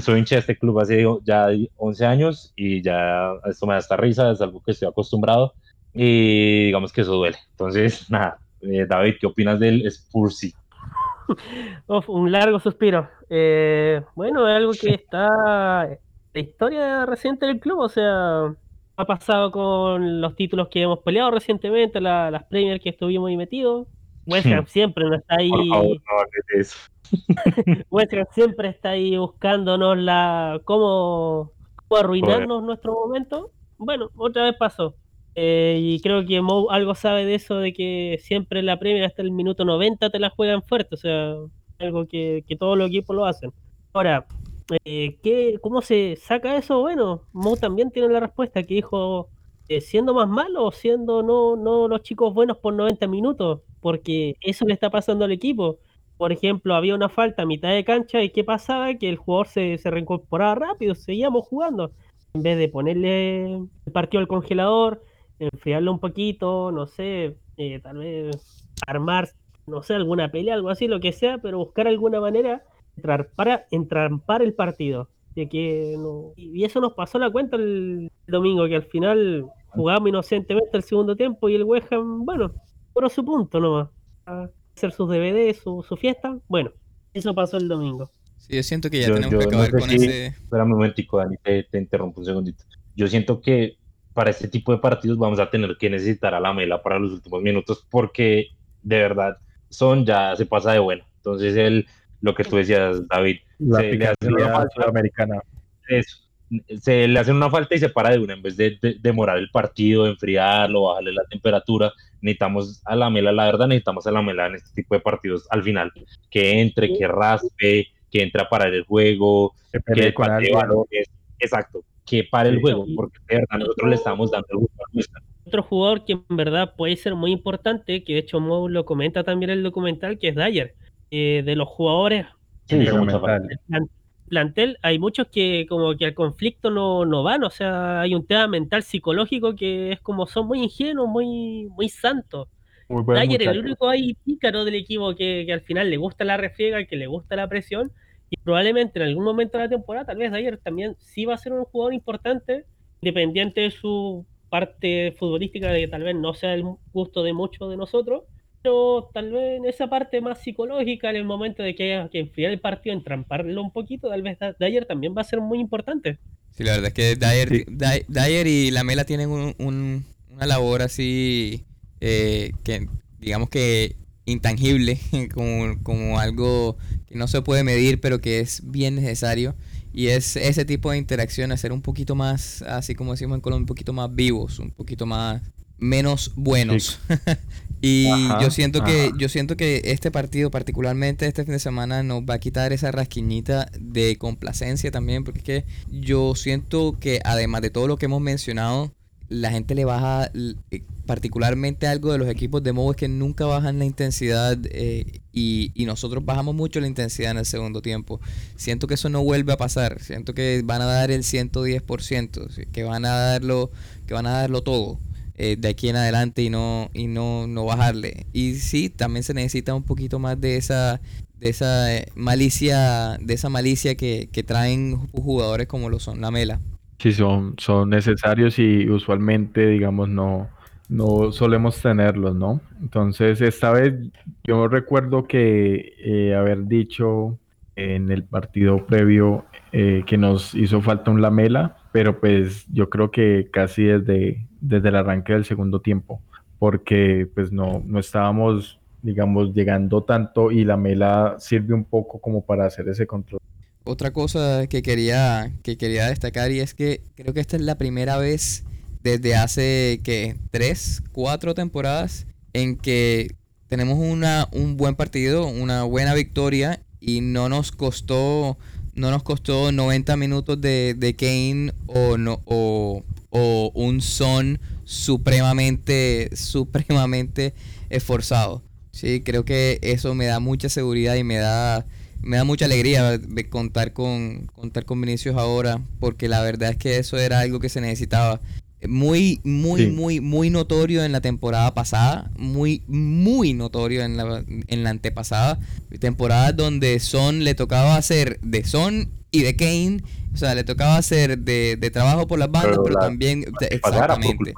soy hincha de este club hace ya 11 años y ya esto me da esta risa, es algo que estoy acostumbrado y digamos que eso duele. Entonces, [LAUGHS] nada, eh, David, ¿qué opinas del Spurs? [LAUGHS] un largo suspiro. Eh, bueno, es algo que está la historia reciente del club, o sea, ha pasado con los títulos que hemos peleado recientemente, las Premier que estuvimos ahí metidos. West Ham siempre no está ahí. West Ham siempre está ahí buscándonos la cómo, arruinarnos nuestro momento. Bueno, otra vez pasó. Eh, y creo que Mo algo sabe de eso, de que siempre la Premier hasta el minuto 90 te la juegan fuerte, o sea, algo que, que todos los equipos lo hacen. Ahora, eh, ¿qué, ¿cómo se saca eso? Bueno, Mo también tiene la respuesta que dijo, eh, siendo más malo o siendo no, no los chicos buenos por 90 minutos, porque eso le está pasando al equipo. Por ejemplo, había una falta a mitad de cancha y ¿qué pasaba? Que el jugador se, se reincorporaba rápido, seguíamos jugando. En vez de ponerle el partido al congelador, enfriarlo un poquito, no sé, eh, tal vez armar, no sé, alguna pelea, algo así, lo que sea, pero buscar alguna manera entrar para entrampar el partido. De que no, y eso nos pasó la cuenta el domingo, que al final jugamos inocentemente el segundo tiempo y el West Ham, bueno, por su punto nomás. A hacer sus DVD, su, su fiesta. Bueno, eso pasó el domingo. Sí, yo siento que ya tenemos que acabar con ese. Espera un momentico, Dani, te, te, interrumpo un segundito. Yo siento que para este tipo de partidos vamos a tener que necesitar a la mela para los últimos minutos porque de verdad son ya se pasa de bueno. Entonces el lo que tú decías, David. La americana. Eso. Se le hacen una falta y se para de una, en vez de, demorar el partido, enfriarlo, bajarle la temperatura, necesitamos a la mela, la verdad, necesitamos a la mela en este tipo de partidos al final, que entre, que raspe, que entre a parar el juego, que pare valores, exacto, que pare el juego, porque de verdad nosotros le estamos dando el gusto a Otro jugador que en verdad puede ser muy importante, que de hecho Mo lo comenta también en el documental, que es Dyer, eh, de los jugadores Sí, plantel hay muchos que como que al conflicto no, no van, o sea, hay un tema mental psicológico que es como son muy ingenuos, muy, muy santos. Dyer el único ahí pícaro del equipo que, que, al final le gusta la refriega, que le gusta la presión, y probablemente en algún momento de la temporada, tal vez Dyer también sí va a ser un jugador importante, independiente de su parte futbolística, de que tal vez no sea el gusto de muchos de nosotros, tal vez en esa parte más psicológica, en el momento de que haya que enfriar el partido, entramparlo un poquito, tal vez Dyer también va a ser muy importante. Sí, la verdad es que Dyer, Dyer y Lamela tienen una labor así eh, que, digamos que intangible, [LAUGHS] como, como algo que no se puede medir, pero que es bien necesario. Y es ese tipo de interacción, hacer un poquito más, así como decimos en Colombia, un poquito más vivos, un poquito más menos buenos. [LAUGHS] y yo siento que yo siento que este partido particularmente este fin de semana nos va a quitar esa rasquiñita de complacencia también porque es que yo siento que además de todo lo que hemos mencionado la gente le baja eh, particularmente algo de los equipos de modo es que nunca bajan la intensidad eh, y, y, nosotros bajamos mucho la intensidad en el segundo tiempo. Siento que eso no vuelve a pasar. Siento que van a dar el 110%, que van a darlo, que van a darlo todo. Eh, de aquí en adelante y no y no, no bajarle. Y sí, también se necesita un poquito más de esa de esa eh, malicia de esa malicia que, que traen jugadores como lo son la Mela. Sí, son, son necesarios y usualmente, digamos, no, no solemos tenerlos, ¿no? Entonces, esta vez yo recuerdo que eh, haber dicho en el partido previo que nos hizo falta un Lamela, pero pues yo creo que casi desde, desde el arranque del segundo tiempo, porque pues no, no estábamos, digamos, llegando tanto y la mela sirve un poco como para hacer ese control. Otra cosa que quería, que quería destacar y es que creo que esta es la primera vez desde hace que tres, cuatro temporadas en que tenemos una, un buen partido, una buena victoria y no nos costó no nos costó 90 minutos de, de Kane o, no, o, o un son supremamente, supremamente esforzado. Sí, creo que eso me da mucha seguridad y me da, me da mucha alegría de contar con, contar con Vinicius ahora, porque la verdad es que eso era algo que se necesitaba. Muy, muy, muy, muy notorio en la temporada pasada, muy, muy notorio en la, en la antepasada. Temporada donde Son le tocaba hacer de Son y de Kane o sea, le tocaba hacer de, trabajo por las bandas, pero, también... exactamente.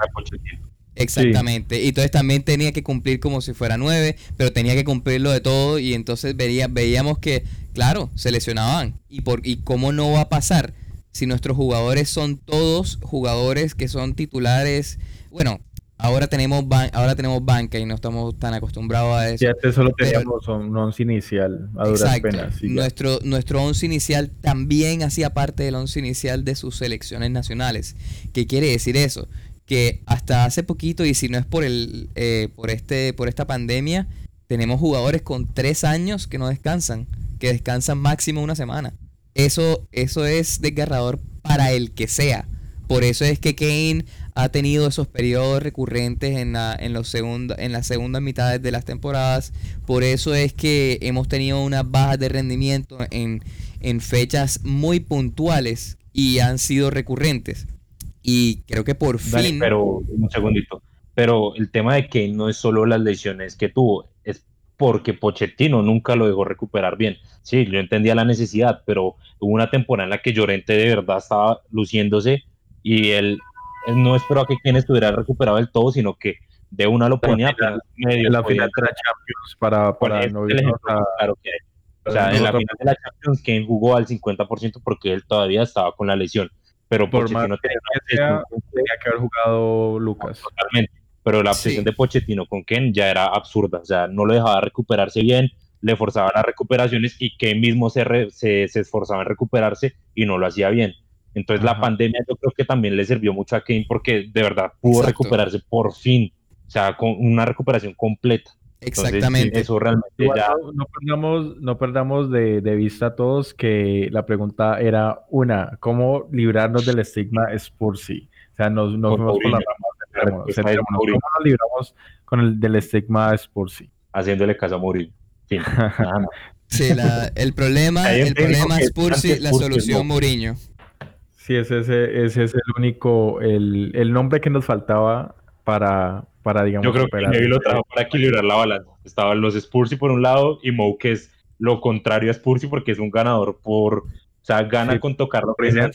Exactamente. Y entonces también tenía que cumplir como si fuera nueve, pero tenía que cumplirlo de todo y entonces veía, veíamos que, claro, se lesionaban. ¿Y, por, ¿Y cómo no va a pasar si nuestros jugadores son todos jugadores que son titulares? Bueno, Ahora tenemos, ahora tenemos banca y no estamos tan acostumbrados a eso. Ya antes solo teníamos un once inicial, a duras penas. nuestro, nuestro once inicial también hacía parte del once inicial de sus selecciones nacionales. ¿Qué quiere decir eso? Que hasta hace poquito, y si no es por, el, eh, por, este, por esta pandemia, tenemos jugadores con tres años que no descansan, que descansan máximo una semana. Eso, eso es desgarrador para el que sea. Por eso es que Kane ha tenido esos periodos recurrentes en, la, en, los en las segundas mitades de las temporadas. Por eso es que hemos tenido unas bajas de rendimiento en, fechas muy puntuales y han sido recurrentes. Y creo que por fin... Pero un segundito. Pero el tema de que no es solo las lesiones que tuvo, porque Pochettino nunca lo dejó recuperar bien. Sí, yo entendía la necesidad, pero hubo una temporada en la que Llorente de verdad estaba luciéndose y él no esperó a que quien estuviera recuperado del todo, sino que de una lo ponía medio en la final de la Champions para, para no claro que hay. O sea, en la final de la Champions, Kane jugó al 50% porque él todavía estaba con la lesión. Pero por Pochettino tenía, tenía, que haber jugado Lucas. Totalmente. Pero la obsesión de Pochettino con Ken ya era absurda. O sea, no lo dejaba recuperarse bien, le forzaba las recuperaciones y Ken mismo se, se, se esforzaba en recuperarse y no lo hacía bien. Entonces la pandemia yo creo que también le sirvió mucho a Kane porque de verdad pudo recuperarse por fin, o sea, con una recuperación completa. Exactamente. eso realmente ya... No, perdamos, no perdamos de, de, vista a todos que la pregunta era una, ¿cómo librarnos del estigma Spursy? O sea, nos, nos fuimos por la rama. ¿Cómo nos libramos con el del estigma Spursy? Haciéndole caso a Mourinho. Fin. [LAUGHS] sí, la, el problema, el problema Spursy, la solución Mourinho. Sí, ese, ese, ese es el único, el, el nombre que nos faltaba para, para digamos, Yo creo que Neville lo trajo para equilibrar la balanza. Estaban los Spursy por un lado y Mou, que es lo contrario a Spursy porque es un ganador por, o sea, gana con tocar la presa.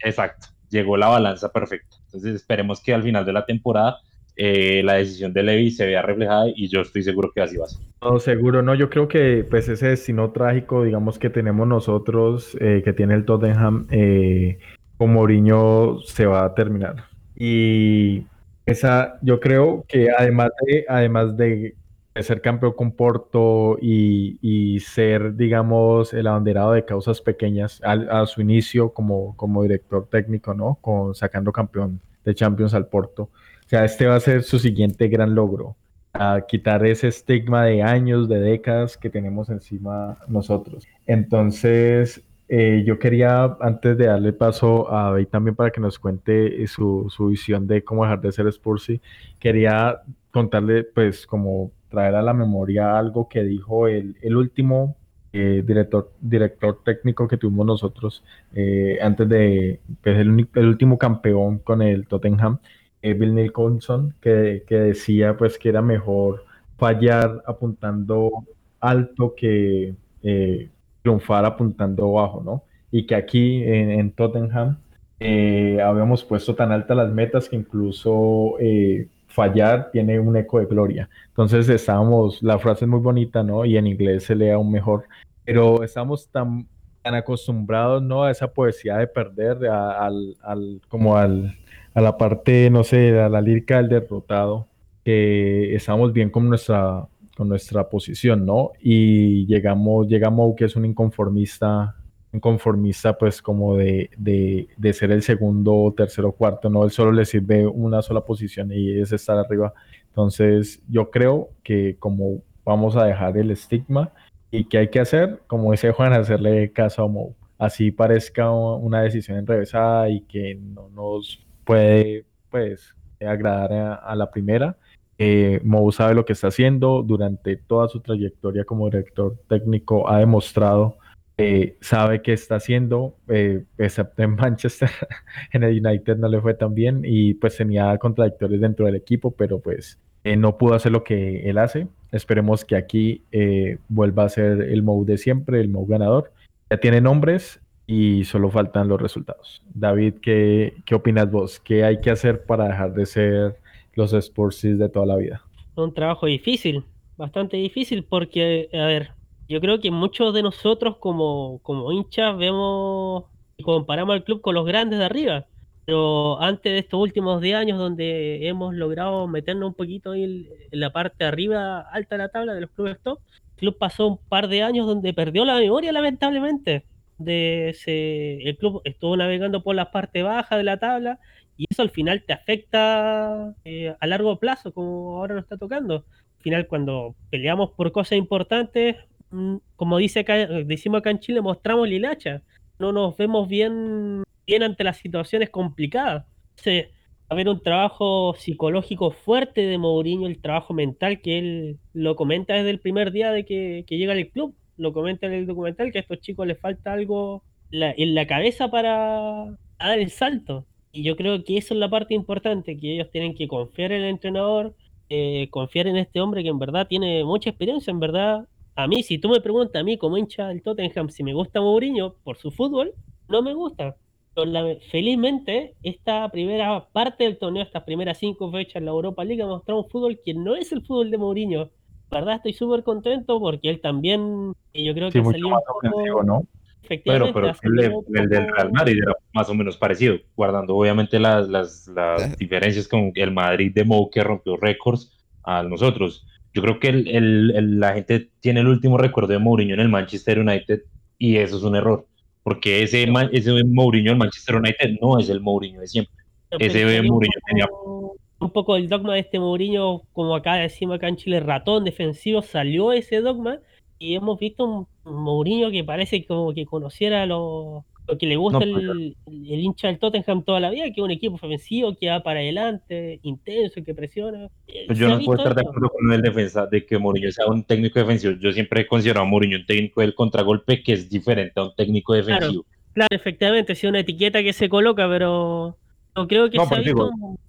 exacto, llegó la balanza perfecta. Entonces esperemos que al final de la temporada eh, la decisión de Levy se vea reflejada y yo estoy seguro que así va a ser. No, seguro, no, yo creo que pues ese destino trágico, digamos, que tenemos nosotros, eh, que tiene el Tottenham, eh, con Mourinho se va a terminar. Y esa, yo creo que además de, además de ser campeón con Porto y, ser, digamos, el abanderado de causas pequeñas a, su inicio como, como director técnico, ¿no? Con, sacando campeón de Champions al Porto. O sea, este va a ser su siguiente gran logro, a quitar ese estigma de años, de décadas que tenemos encima nosotros. Entonces, eh, yo quería, antes de darle paso a David también para que nos cuente eh, su, su visión de cómo dejar de ser Spursy, quería contarle, pues, como traer a la memoria algo que dijo el, el último eh, director, director técnico que tuvimos nosotros antes de, pues, el, el último campeón con el Tottenham, Bill Nicholson, que, que, decía pues que era mejor fallar apuntando alto que eh, triunfar apuntando bajo, ¿no? Y que aquí en, Tottenham eh, habíamos puesto tan altas las metas que incluso eh, fallar tiene un eco de gloria. Entonces estábamos, la frase es muy bonita, ¿no? Y en inglés se lee aún mejor, pero estamos tan, tan acostumbrados, ¿no? A esa poesía de perder, al, al, como al a la parte, no sé, a la lírica del derrotado, que estamos bien con nuestra, con nuestra posición, ¿no? Y llegamos, llegamos que es un inconformista, conformista pues como de, de, de, ser el segundo, tercero, cuarto, ¿no? Él solo le sirve una sola posición y es estar arriba. Entonces yo creo que como vamos a dejar el estigma y que hay que hacer, como dice Juan, hacerle caso a Mo. Así parezca una decisión enrevesada y que no nos puede pues agradar a, la primera. Eh, Mou sabe lo que está haciendo durante toda su trayectoria como director técnico, ha demostrado, eh, sabe qué está haciendo, eh, excepto en [LAUGHS] Manchester, en el United no le fue tan bien y pues tenía contradictores dentro del equipo, pero pues eh, no pudo hacer lo que él hace. Esperemos que aquí vuelva a ser el Mou de siempre, el Mou ganador. Ya tiene nombres, y solo faltan los resultados. David, ¿qué, qué opinas vos? ¿Qué hay que hacer para dejar de ser los Sportsis de toda la vida? Un trabajo difícil, bastante difícil, porque, a ver, yo creo que muchos de nosotros como, como hinchas vemos y comparamos al club con los grandes de arriba. Pero antes de estos últimos 10 años donde hemos logrado meternos un poquito en la parte arriba alta de la tabla de los clubes top, el club pasó un par de años donde perdió la memoria lamentablemente de ese, el club estuvo navegando por la parte baja de la tabla y eso al final te afecta eh, a largo plazo, como ahora nos está tocando. Al final, cuando peleamos por cosas importantes, como dice acá, decimos acá en Chile, mostramos el hacha. No nos vemos bien, bien ante las situaciones complicadas. A haber un trabajo psicológico fuerte de Mourinho, el trabajo mental que él lo comenta desde el primer día de que, que llega al club lo comenta en el documental, que a estos chicos les falta algo en la cabeza para dar el salto. Y yo creo que eso es la parte importante, que ellos tienen que confiar en el entrenador, eh, confiar en este hombre que en verdad tiene mucha experiencia, en verdad. A mí, si tú me preguntas a mí como hincha del Tottenham si me gusta Mourinho por su fútbol, no me gusta. Pero felizmente, esta primera parte del torneo, estas primeras cinco fechas en la Europa League, ha mostrado un fútbol que no es el fútbol de Mourinho verdad estoy súper contento porque él también, yo creo que salió un poco, ¿no? Pero, pero el, del Real Madrid era más o menos parecido, guardando obviamente las, las, las diferencias con el Madrid de Mou que rompió récords a nosotros. Yo creo que el, la gente tiene el último recuerdo de Mourinho en el Manchester United y eso es un error. porque ese, ese Mourinho del Manchester United no es el Mourinho de siempre. ese Mourinho tenía un poco el dogma de este Mourinho, como acá decimos acá en Chile, ratón defensivo, salió ese dogma y hemos visto un Mourinho que parece como que conociera lo, lo que le gusta el, hincha del Tottenham toda la vida, que es un equipo ofensivo que va para adelante, intenso, que presiona. Pues yo no puedo estar de acuerdo con el defensa de que Mourinho sea un técnico defensivo. Yo siempre he considerado a Mourinho un técnico del contragolpe que es diferente a un técnico defensivo. Claro, efectivamente, es una etiqueta que se coloca, pero no creo que sea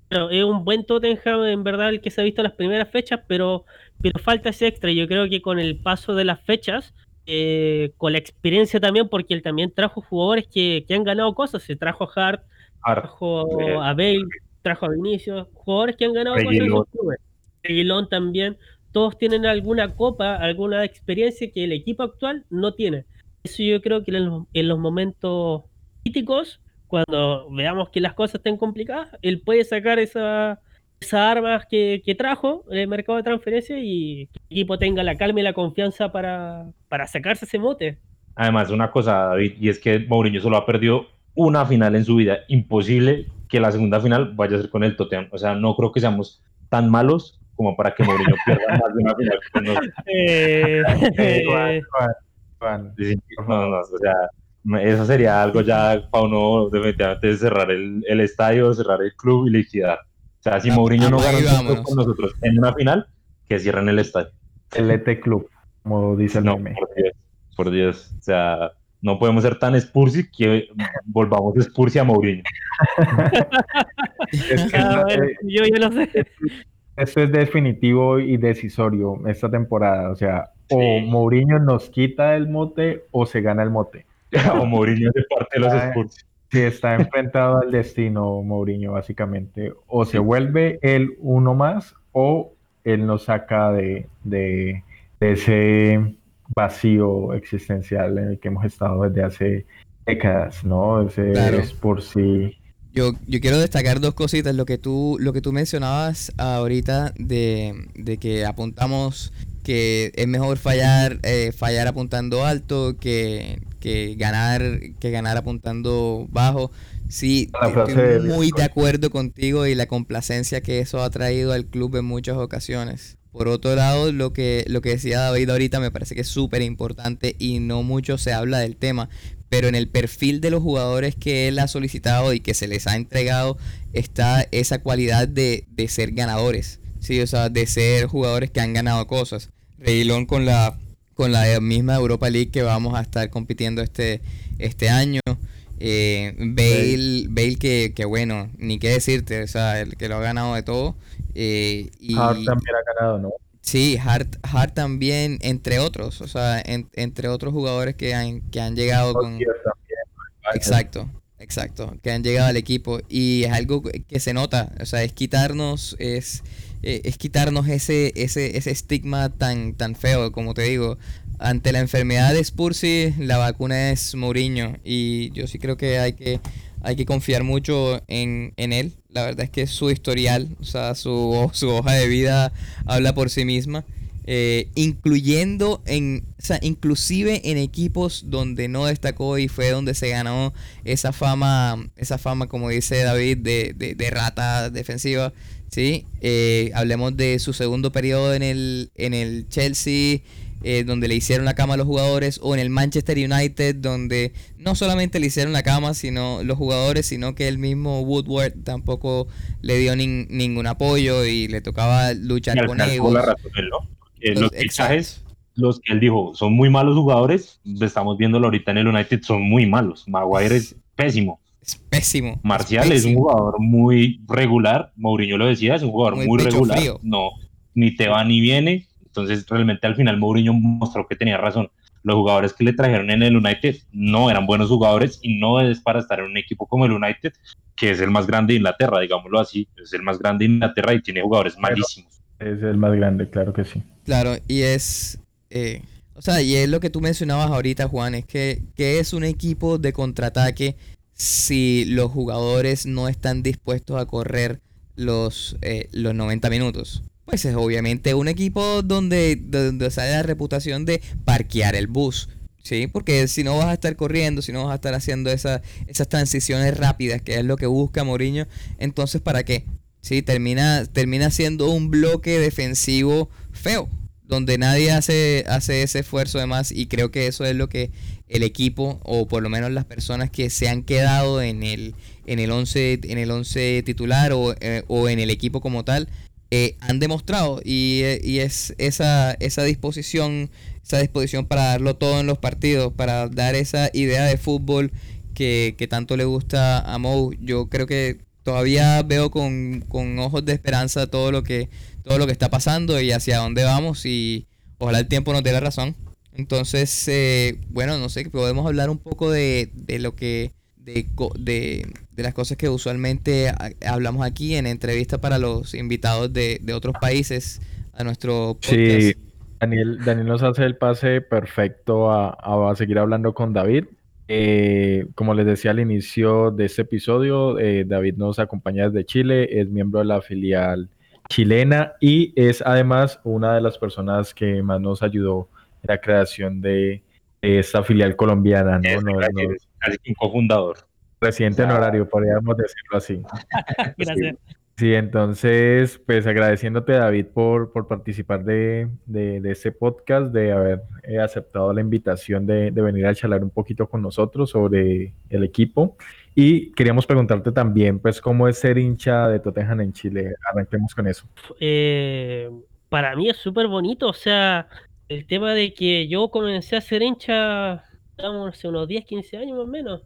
es un buen Tottenham, en verdad, el que se ha visto las primeras fechas, pero, pero falta ese extra. Yo creo que con el paso de las fechas, eh, con la experiencia también, porque él también trajo jugadores que, han ganado cosas. Se trajo a Hart, trajo eh, a Bale, trajo a Vinicius, jugadores que han ganado cosas en sus clubes. también. Todos tienen alguna copa, alguna experiencia que el equipo actual no tiene. Eso yo creo que en los momentos críticos cuando veamos que las cosas estén complicadas, él puede sacar esa, esas armas que, trajo en el mercado de transferencia y que el equipo tenga la calma y la confianza para, para sacarse ese mote. Además, una cosa, David, y es que Mourinho solo ha perdido una final en su vida. Imposible que la segunda final vaya a ser con el Tottenham. O sea, no creo que seamos tan malos como para que Mourinho [LAUGHS] pierda más de una final con nosotros. Eh, eh, no, no, o sea, eso sería algo ya para uno definitivamente cerrar el, el, estadio, cerrar el club y liquidar. O sea, si Mourinho no gana con nosotros en una final, que cierren el estadio. El ET Club, como dice el no, Por Dios, por Dios. O sea, no podemos ser tan Spursi que volvamos Spursi a Mourinho. es que [LAUGHS] ah, yo, yo lo sé. Esto es definitivo y decisorio esta temporada. O sea, o Mourinho nos quita el mote o se gana el mote. [LAUGHS] o Mourinho de parte de los Spurs. Sí, está enfrentado al destino Mourinho, básicamente. O se vuelve él uno más, o él nos saca de, de, ese vacío existencial en el que hemos estado desde hace décadas, ¿no? Ese es por sí. Yo, yo, quiero destacar dos cositas. Lo que tú, lo que tú mencionabas ahorita de, de que apuntamos que es mejor fallar, eh, fallar apuntando alto que, que, ganar, que ganar apuntando bajo. Sí, estoy muy de acuerdo contigo y la complacencia que eso ha traído al club en muchas ocasiones. Por otro lado, lo que, lo que decía David ahorita me parece que es súper importante y no mucho se habla del tema, pero en el perfil de los jugadores que él ha solicitado y que se les ha entregado está esa cualidad de, de ser ganadores, ¿sí? o sea, de ser jugadores que han ganado cosas. Reguilón con la con la misma Europa League que vamos a estar compitiendo este, este año. Eh, Bale, Bale que, que, bueno, ni qué decirte, o sea, el que lo ha ganado de todo. Eh, y, Hart también ha ganado, ¿no? Sí, Hart, Hart también, entre otros, o sea, entre otros jugadores que han, que han llegado con... Exacto, exacto, que han llegado al equipo y es algo que se nota, o sea, es quitarnos, es eh, es quitarnos ese, ese, ese estigma tan, tan feo, como te digo. Ante la enfermedad de Spursi, la vacuna es Mourinho. Y yo sí creo que hay que, hay que confiar mucho en, él. La verdad es que su historial, o sea, su, su hoja de vida habla por sí misma. Eh, incluyendo en, o sea, inclusive en equipos donde no destacó y fue donde se ganó esa fama, esa fama, como dice David, de, de, de rata defensiva. ¿Sí? Eh, hablemos de su segundo periodo en el, en el Chelsea, eh, donde le hicieron la cama a los jugadores, o en el Manchester United, donde no solamente le hicieron la cama sino los jugadores, sino que el mismo Woodward tampoco le dio ningún apoyo y le tocaba luchar con ellos. los fichajes, los que él dijo, son muy malos jugadores, estamos viéndolo ahorita en el United, son muy malos. Maguire es pésimo. Es pésimo. Marcial es, un jugador muy regular. Mourinho lo decía, es un jugador muy, regular. No, ni te va ni viene. Entonces, realmente al final Mourinho mostró que tenía razón. Los jugadores que le trajeron en el United no eran buenos jugadores y no es para estar en un equipo como el United, que es el más grande de Inglaterra, digámoslo así. Es el más grande de Inglaterra y tiene jugadores malísimos. Es el más grande, claro que sí. Claro, y es. Eh, o sea, y es lo que tú mencionabas ahorita, Juan, es que, que es un equipo de contraataque si los jugadores no están dispuestos a correr los, eh, los 90 minutos. Pues es obviamente un equipo donde, donde sale la reputación de parquear el bus. Sí, porque si no vas a estar corriendo, si no vas a estar haciendo esa, esas transiciones rápidas, que es lo que busca Mourinho, entonces ¿para qué? Sí, termina, termina siendo un bloque defensivo feo, donde nadie hace, hace ese esfuerzo de más y creo que eso es lo que el equipo, o por lo menos las personas que se han quedado en el, en el 11 en el once titular o, eh, o en el equipo como tal, eh, han demostrado y, y, es esa, esa disposición esa disposición para darlo todo en los partidos para dar esa idea de fútbol que, que tanto le gusta a Mou. Yo creo que todavía veo con, con, ojos de esperanza todo lo que todo lo que está pasando y hacia dónde vamos y ojalá el tiempo nos dé la razón entonces eh, bueno no sé podemos hablar un poco de, de lo que de, de, de, las cosas que usualmente hablamos aquí en entrevistas para los invitados de, de otros países a nuestro podcast. Sí, Daniel, Daniel nos hace el pase perfecto a, a seguir hablando con David. Eh, como les decía al inicio de este episodio, eh, David nos acompaña desde Chile, es miembro de la filial chilena y es además una de las personas que más nos ayudó en la creación de esta filial colombiana. ¿no? no, no un cofundador. Presidente honorario, podríamos decirlo así. [LAUGHS] Gracias. Sí, entonces, pues agradeciéndote, David, por, por participar de, de, de este podcast, de haber eh, aceptado la invitación de, de, venir a charlar un poquito con nosotros sobre el equipo. Y queríamos preguntarte también, pues, ¿cómo es ser hincha de Tottenham en Chile? Arranquemos con eso. Eh, para mí es súper bonito, o sea, el tema de que yo comencé a ser hincha, digamos, hace unos 10, 15 años más o menos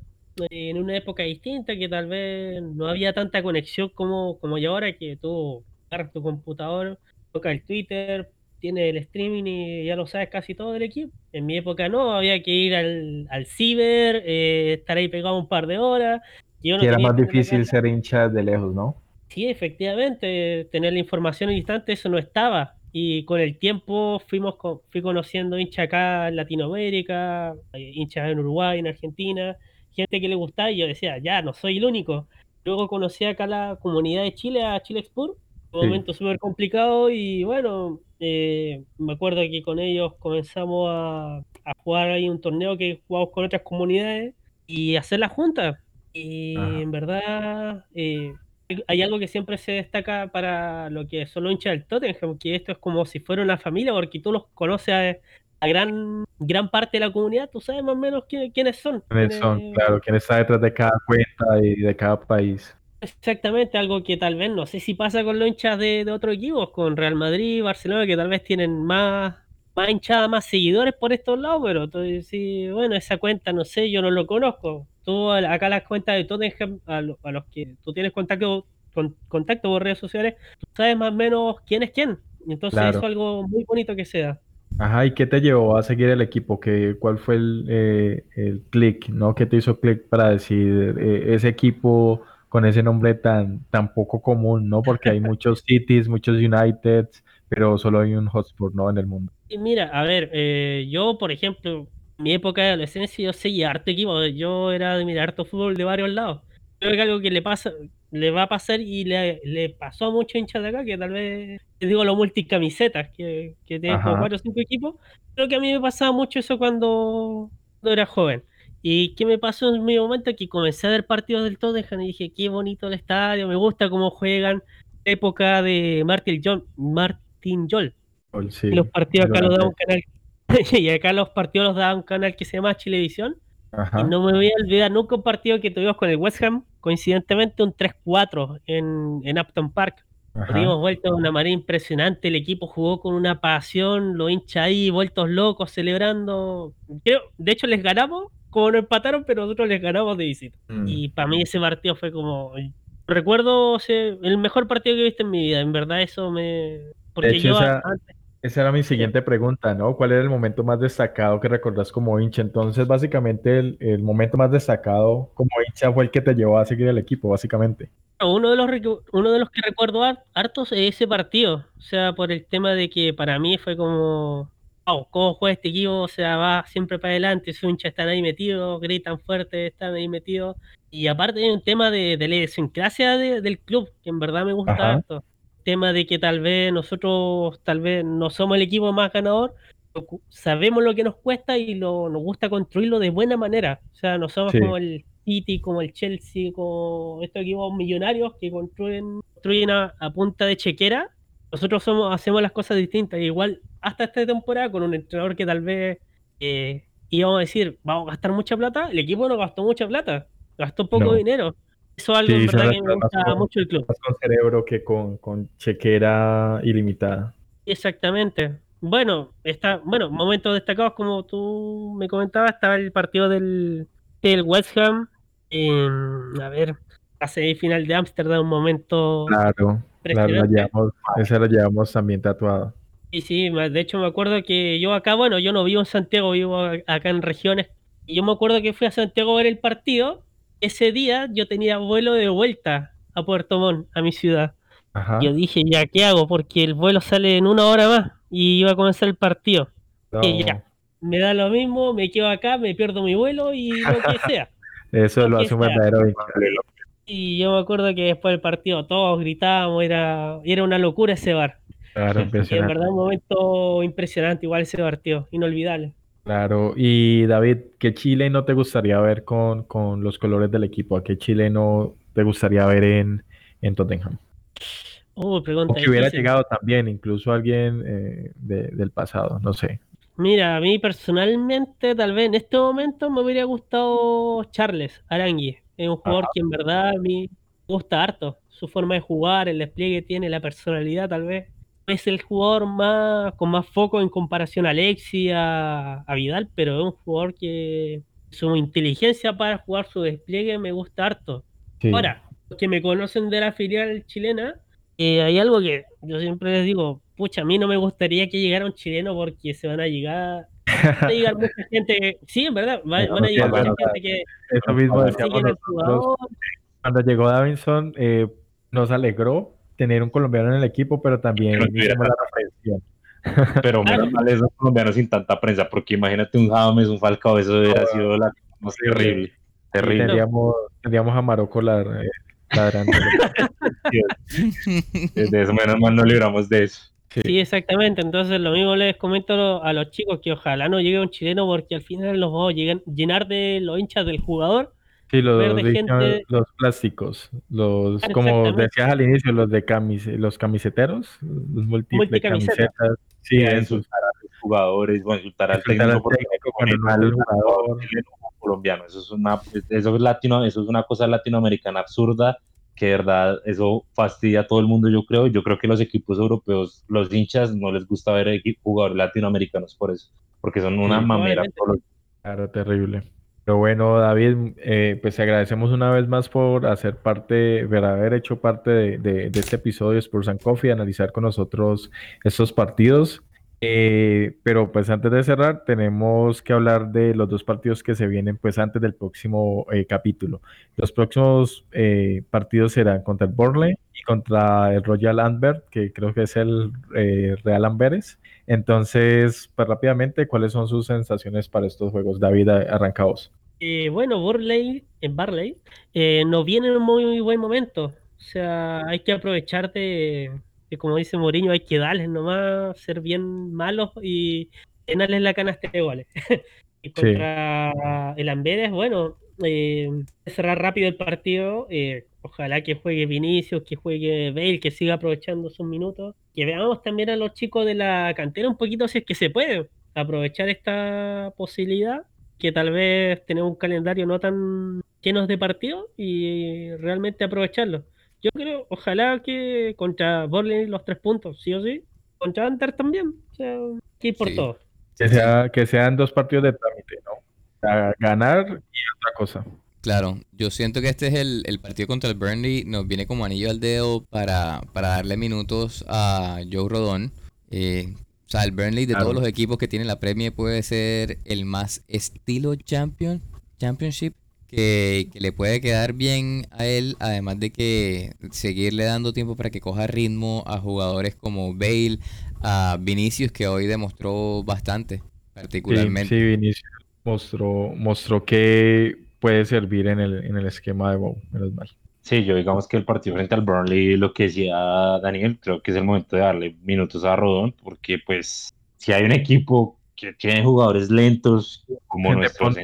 en una época distinta que tal vez no había tanta conexión como, como hay ahora, que tú tu computador, toca el Twitter, tiene el streaming y ya lo sabes casi todo del equipo. En mi época no, había que ir al, al ciber, eh, estar ahí pegado un par de horas. Yo no era más difícil ser hincha de lejos, ¿no? Sí, efectivamente, tener la información instante, eso no estaba. Y con el tiempo fuimos fui conociendo hinchas acá en Latinoamérica, eh, hinchas en Uruguay, en Argentina, gente que le gustaba y yo decía, ya, no soy el único. Luego conocí acá la comunidad de Chile, a Chile Expur, un momento súper complicado y bueno, eh, me acuerdo que con ellos comenzamos a, a, jugar ahí un torneo que jugamos con otras comunidades y hacer la junta. Y Ajá. en verdad eh, hay algo que siempre se destaca para lo que son los hinchas del Tottenham, que esto es como si fuera una familia, porque tú los conoces a, a gran, gran parte de la comunidad, tú sabes más o menos quién, quiénes son. ¿Quiénes son? Claro, quién está detrás de cada cuenta y de cada país. Exactamente, algo que tal vez no sé si pasa con los hinchas de, de otros equipos, con Real Madrid, Barcelona, que tal vez tienen más, más hinchada, más seguidores por estos lados, pero decís, bueno, esa cuenta no sé, yo no lo conozco. Tú acá las cuentas de Tottenham, a, lo, a los que tú tienes contacto, con, contacto por redes sociales, tú sabes más o menos quién es quién. Entonces claro. eso es algo muy bonito que se da. Ajá, ¿y qué te llevó a seguir el equipo? ¿Qué, ¿Cuál fue el, eh, el click, ¿no? ¿Qué te hizo click para decir eh, ese equipo con ese nombre tan, tan poco común, ¿no? Porque hay [LAUGHS] muchos Cities, muchos Uniteds, pero solo hay un Hotspur, ¿no? En el mundo. Y mira, a ver, eh, yo, por ejemplo, en mi época de adolescencia, yo seguía harto equipo, yo era de mirar harto fútbol de varios lados. Creo que algo que le pasa, le va a pasar y le, le pasó a muchos hinchas de acá, que tal vez, les digo, los multicamisetas, que, que tienen como cuatro o cinco equipos. Creo que a mí me pasaba mucho eso cuando, cuando era joven. ¿Y qué me pasó en mi momento? Que comencé a ver partidos del Tottenham y dije, qué bonito el estadio, me gusta cómo juegan. Época de Martin John, Martin Jol. Sí, los partidos acá los daba un canal. [LAUGHS] y acá los partidos los daba un canal que se llama Chilevisión. Ajá. Y no me voy a olvidar nunca un partido que tuvimos con el West Ham, coincidentemente un 3-4 en, en Upton Park. Dimos vuelta de una manera impresionante, el equipo jugó con una pasión, los hinchas ahí, vueltos locos, celebrando. Creo, de hecho, les ganamos, como no empataron, pero nosotros les ganamos de visita. Mm. Y para mí ese partido fue como. Recuerdo o sea, el mejor partido que he visto en mi vida, en verdad, eso me. Porque hecho, yo esa... antes esa era mi siguiente pregunta, ¿no? ¿Cuál era el momento más destacado que recordás como hincha? Entonces, básicamente, el, el, momento más destacado como hincha fue el que te llevó a seguir el equipo, básicamente. Uno de los, uno de los que recuerdo hartos es ese partido. O sea, por el tema de que para mí fue como, wow, ¿cómo juega este equipo? O sea, va siempre para adelante, sus hinchas están ahí metidos, gritan fuerte, están ahí metidos. Y aparte hay un tema de, de la idiosincrasia de, del club, que en verdad me gusta Ajá. harto tema de que tal vez nosotros tal vez no somos el equipo más ganador, sabemos lo que nos cuesta y lo, nos gusta construirlo de buena manera. O sea, no somos Sí. como el City, como el Chelsea, como estos equipos millonarios que construyen, construyen a, a punta de chequera. Nosotros somos, hacemos las cosas distintas. Igual hasta esta temporada con un entrenador que tal vez eh, íbamos a decir, vamos a gastar mucha plata. El equipo no gastó mucha plata, gastó poco No. dinero. Eso es algo Sí, verdad que me gusta con- mucho el club. Más con cerebro que con, con chequera ilimitada. Exactamente. Bueno, está, bueno, momentos destacados como tú me comentabas, estaba el partido del, del West Ham, en, a ver, la semifinal de Ámsterdam, un momento Claro, claro, la impresionante. llevamos, esa la llevamos también tatuada. Sí, sí, de hecho me acuerdo que yo acá, bueno, yo no vivo en Santiago, vivo acá en regiones, y yo me acuerdo que fui a Santiago a ver el partido, ese día yo tenía vuelo de vuelta a Puerto Montt, a mi ciudad. Ajá. Yo dije, ya, ¿qué hago? Porque el vuelo sale en una hora más y iba a comenzar el partido. No, que ya. Me da lo mismo, me quedo acá, me pierdo mi vuelo y lo que [LAUGHS] sea. Eso lo Lo hace un verdadero. Y yo me acuerdo que después del partido todos gritábamos, era, era una locura ese bar. Claro, [LAUGHS] Y en impresionante. verdad un momento impresionante, igual ese partido, inolvidable. Claro. Y David, ¿qué Chile no te gustaría ver con, con los colores del equipo? ¿A qué Chile no te gustaría ver en, en Tottenham? O que hubiera difícil. llegado también, incluso alguien eh, de- del pasado, no sé. Mira, a mí personalmente, tal vez en este momento me hubiera gustado Charles Arangui. Es un jugador que en verdad a mí me gusta harto. Su forma de jugar, el despliegue que tiene, la personalidad, tal vez. Es el jugador más con más foco en comparación a Alexi, a, a Vidal, pero es un jugador que su inteligencia para jugar su despliegue me gusta harto. Sí. Ahora, los que me conocen de la filial chilena, eh, hay algo que yo siempre les digo, pucha, a mí no me gustaría que llegara un chileno porque se van a llegar, [LAUGHS] a llegar mucha gente, sí, en verdad, va- Pero van a llegar es mucha gente que Eso mismo decíamos nosotros. Cuando llegó Davinson, eh, nos alegró tener un colombiano en el equipo, pero también la. [LAUGHS] Pero menos mal esos colombianos sin tanta prensa, porque imagínate un James, un Falcao, eso hubiera sido la más terrible. Terrible. tendríamos, tendríamos a Marocco la, eh, ladrando. [LAUGHS] De eso menos mal no libramos de eso. Sí, exactamente, entonces lo mismo les comento a los chicos que ojalá no llegue un chileno porque al final los vamos a llenar de los hinchas del jugador, Sí, los, Ver de gente- los plásticos, los, Ah, como decías al inicio, los de camis, los camiseteros, los múltiples Multicamiseta. camisetas. Sí, Sí, eso. insultar a los jugadores, o insultar al Insultar al técnico, colombiano. Eso es una, eso es latino, eso es una cosa latinoamericana absurda que de verdad eso fastidia a todo el mundo, yo creo. Yo creo que los equipos europeos, los hinchas, no les gusta ver jugadores latinoamericanos por eso, porque son una Sí, mamera. los- Claro, terrible. Pero bueno, David, eh, pues te agradecemos una vez más por hacer parte, por haber hecho parte de, de- de este episodio de Spurs and Coffee, analizar con nosotros estos partidos. Eh, pero pues antes de cerrar, tenemos que hablar de los dos partidos que se vienen pues antes del próximo eh, capítulo. Los próximos eh, partidos serán contra el Burnley y contra el Royal Antwerp, que creo que es el eh, Real Amberes. Entonces, pues rápidamente, ¿cuáles son sus sensaciones para estos juegos? David, arranca vos. Bueno, Burley, en Barley, no viene en un muy buen momento. O sea, hay que aprovechar de, de, como dice Mourinho, hay que darles nomás, ser bien malos y llenarles la canasta de goles. [LAUGHS] y contra el Amberes, bueno, eh, cerrar rápido el partido. eh, ojalá que juegue Vinicius, que juegue Bale, que siga aprovechando sus minutos. Que veamos también a los chicos de la cantera un poquito si es que se puede aprovechar esta posibilidad que tal vez tenemos un calendario no tan llenos de partidos y realmente aprovecharlo. Yo creo, ojalá que contra Borley los tres puntos, sí o sí. Contra Antar también. O sea, que por Sí. todo. Que, sea, que sean dos partidos de trámite, ¿no? O sea, ganar y otra cosa. Claro, yo siento que este es el, el partido contra el Burnley, nos viene como anillo al dedo para, para darle minutos a Joe Rodón. Eh, o sea, el Burnley de Claro. todos los equipos que tiene la Premier puede ser el más estilo champion, Championship que, que le puede quedar bien a él, además de que seguirle dando tiempo para que coja ritmo a jugadores como Bale, a Vinicius que hoy demostró bastante, Sí, particularmente. sí, Vinicius mostró, mostró que puede servir en el, en el esquema de Bow, menos mal. Sí, yo digamos que el partido frente al Burnley, lo que decía Daniel, creo que es el momento de darle minutos a Rodón, porque pues si hay un equipo que tienen jugadores lentos como pronto-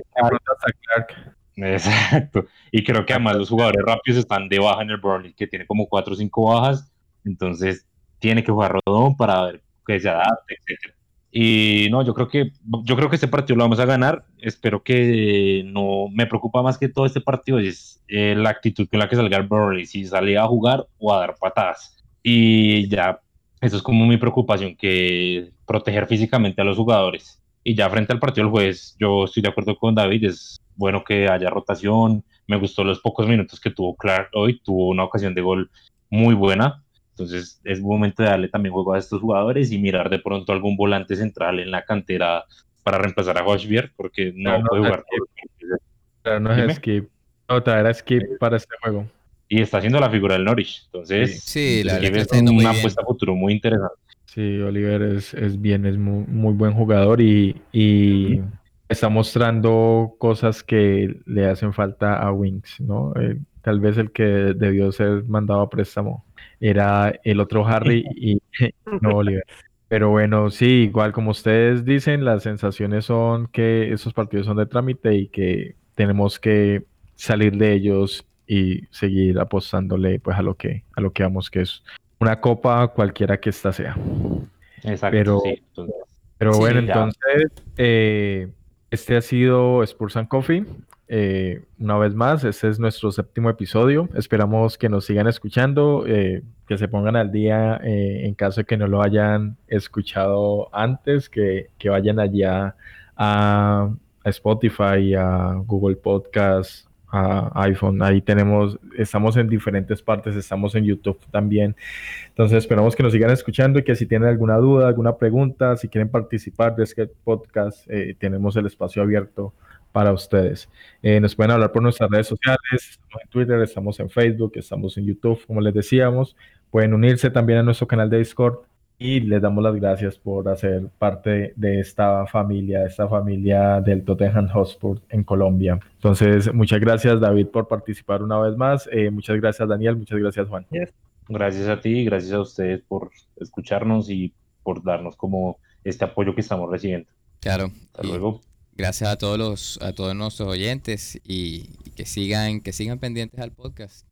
Exacto. Y creo que además los jugadores rápidos están de baja en el Burnley, que tiene como cuatro o cinco bajas. Entonces tiene que jugar Rodón para ver que se adapte, etcétera. Y no, yo creo que yo creo que este partido lo vamos a ganar. Espero que no me preocupa más que todo este partido es eh, la actitud con la que salga el Burnley, si sale a jugar o a dar patadas. Y ya, eso es como mi preocupación, que proteger físicamente a los jugadores. Y ya frente al partido del jueves, yo estoy de acuerdo con David, es bueno que haya rotación. Me gustó los pocos minutos que tuvo Clark hoy, tuvo una ocasión de gol muy buena. Entonces es momento de darle también juego a estos jugadores y mirar de pronto algún volante central en la cantera para reemplazar a Hochbier, porque no, No, no, puede es jugar. Claro, no es skip. No, traer a skip para este juego. Y está haciendo la figura del Norwich. Entonces, Sí, la verdad Skip que es muy una bien. apuesta a futuro muy interesante. Sí, Oliver es, es bien, es muy, muy buen jugador y, y está mostrando cosas que le hacen falta a Wings, ¿no? Eh, tal vez el que debió ser mandado a préstamo era el otro Harry y [LAUGHS] no Oliver. Pero bueno, sí, igual como ustedes dicen, las sensaciones son que esos partidos son de trámite y que tenemos que salir de ellos y seguir apostándole pues a lo que a lo que vamos que es una copa cualquiera que esta sea. Exacto, Pero- sí. Pero bueno, entonces eh, este ha sido Spurs and Coffee. Eh, una vez más, este es nuestro séptimo episodio. Esperamos que nos sigan escuchando, eh, que se pongan al día eh, en caso de que no lo hayan escuchado antes, que, vayan allá a, a Spotify, a Google Podcast, a iPhone. Ahí tenemos, estamos en diferentes partes, estamos en YouTube también. Entonces esperamos que nos sigan escuchando y que si tienen alguna duda, alguna pregunta, si quieren participar de este podcast, eh, tenemos el espacio abierto para ustedes. Eh, nos pueden hablar por nuestras redes sociales, estamos en Twitter, estamos en Facebook, estamos en YouTube, como les decíamos. Pueden unirse también a nuestro canal de Discord y les damos las gracias por hacer parte de esta familia, esta familia del Tottenham Hotspur en Colombia. Entonces, muchas gracias David por participar una vez más. Eh, muchas gracias Daniel, muchas gracias Juan. gracias a ti, gracias a ustedes por escucharnos y por darnos como este apoyo que estamos recibiendo. Claro. Hasta y luego. gracias a todos los, a todos nuestros oyentes y, y que sigan, que sigan pendientes al podcast.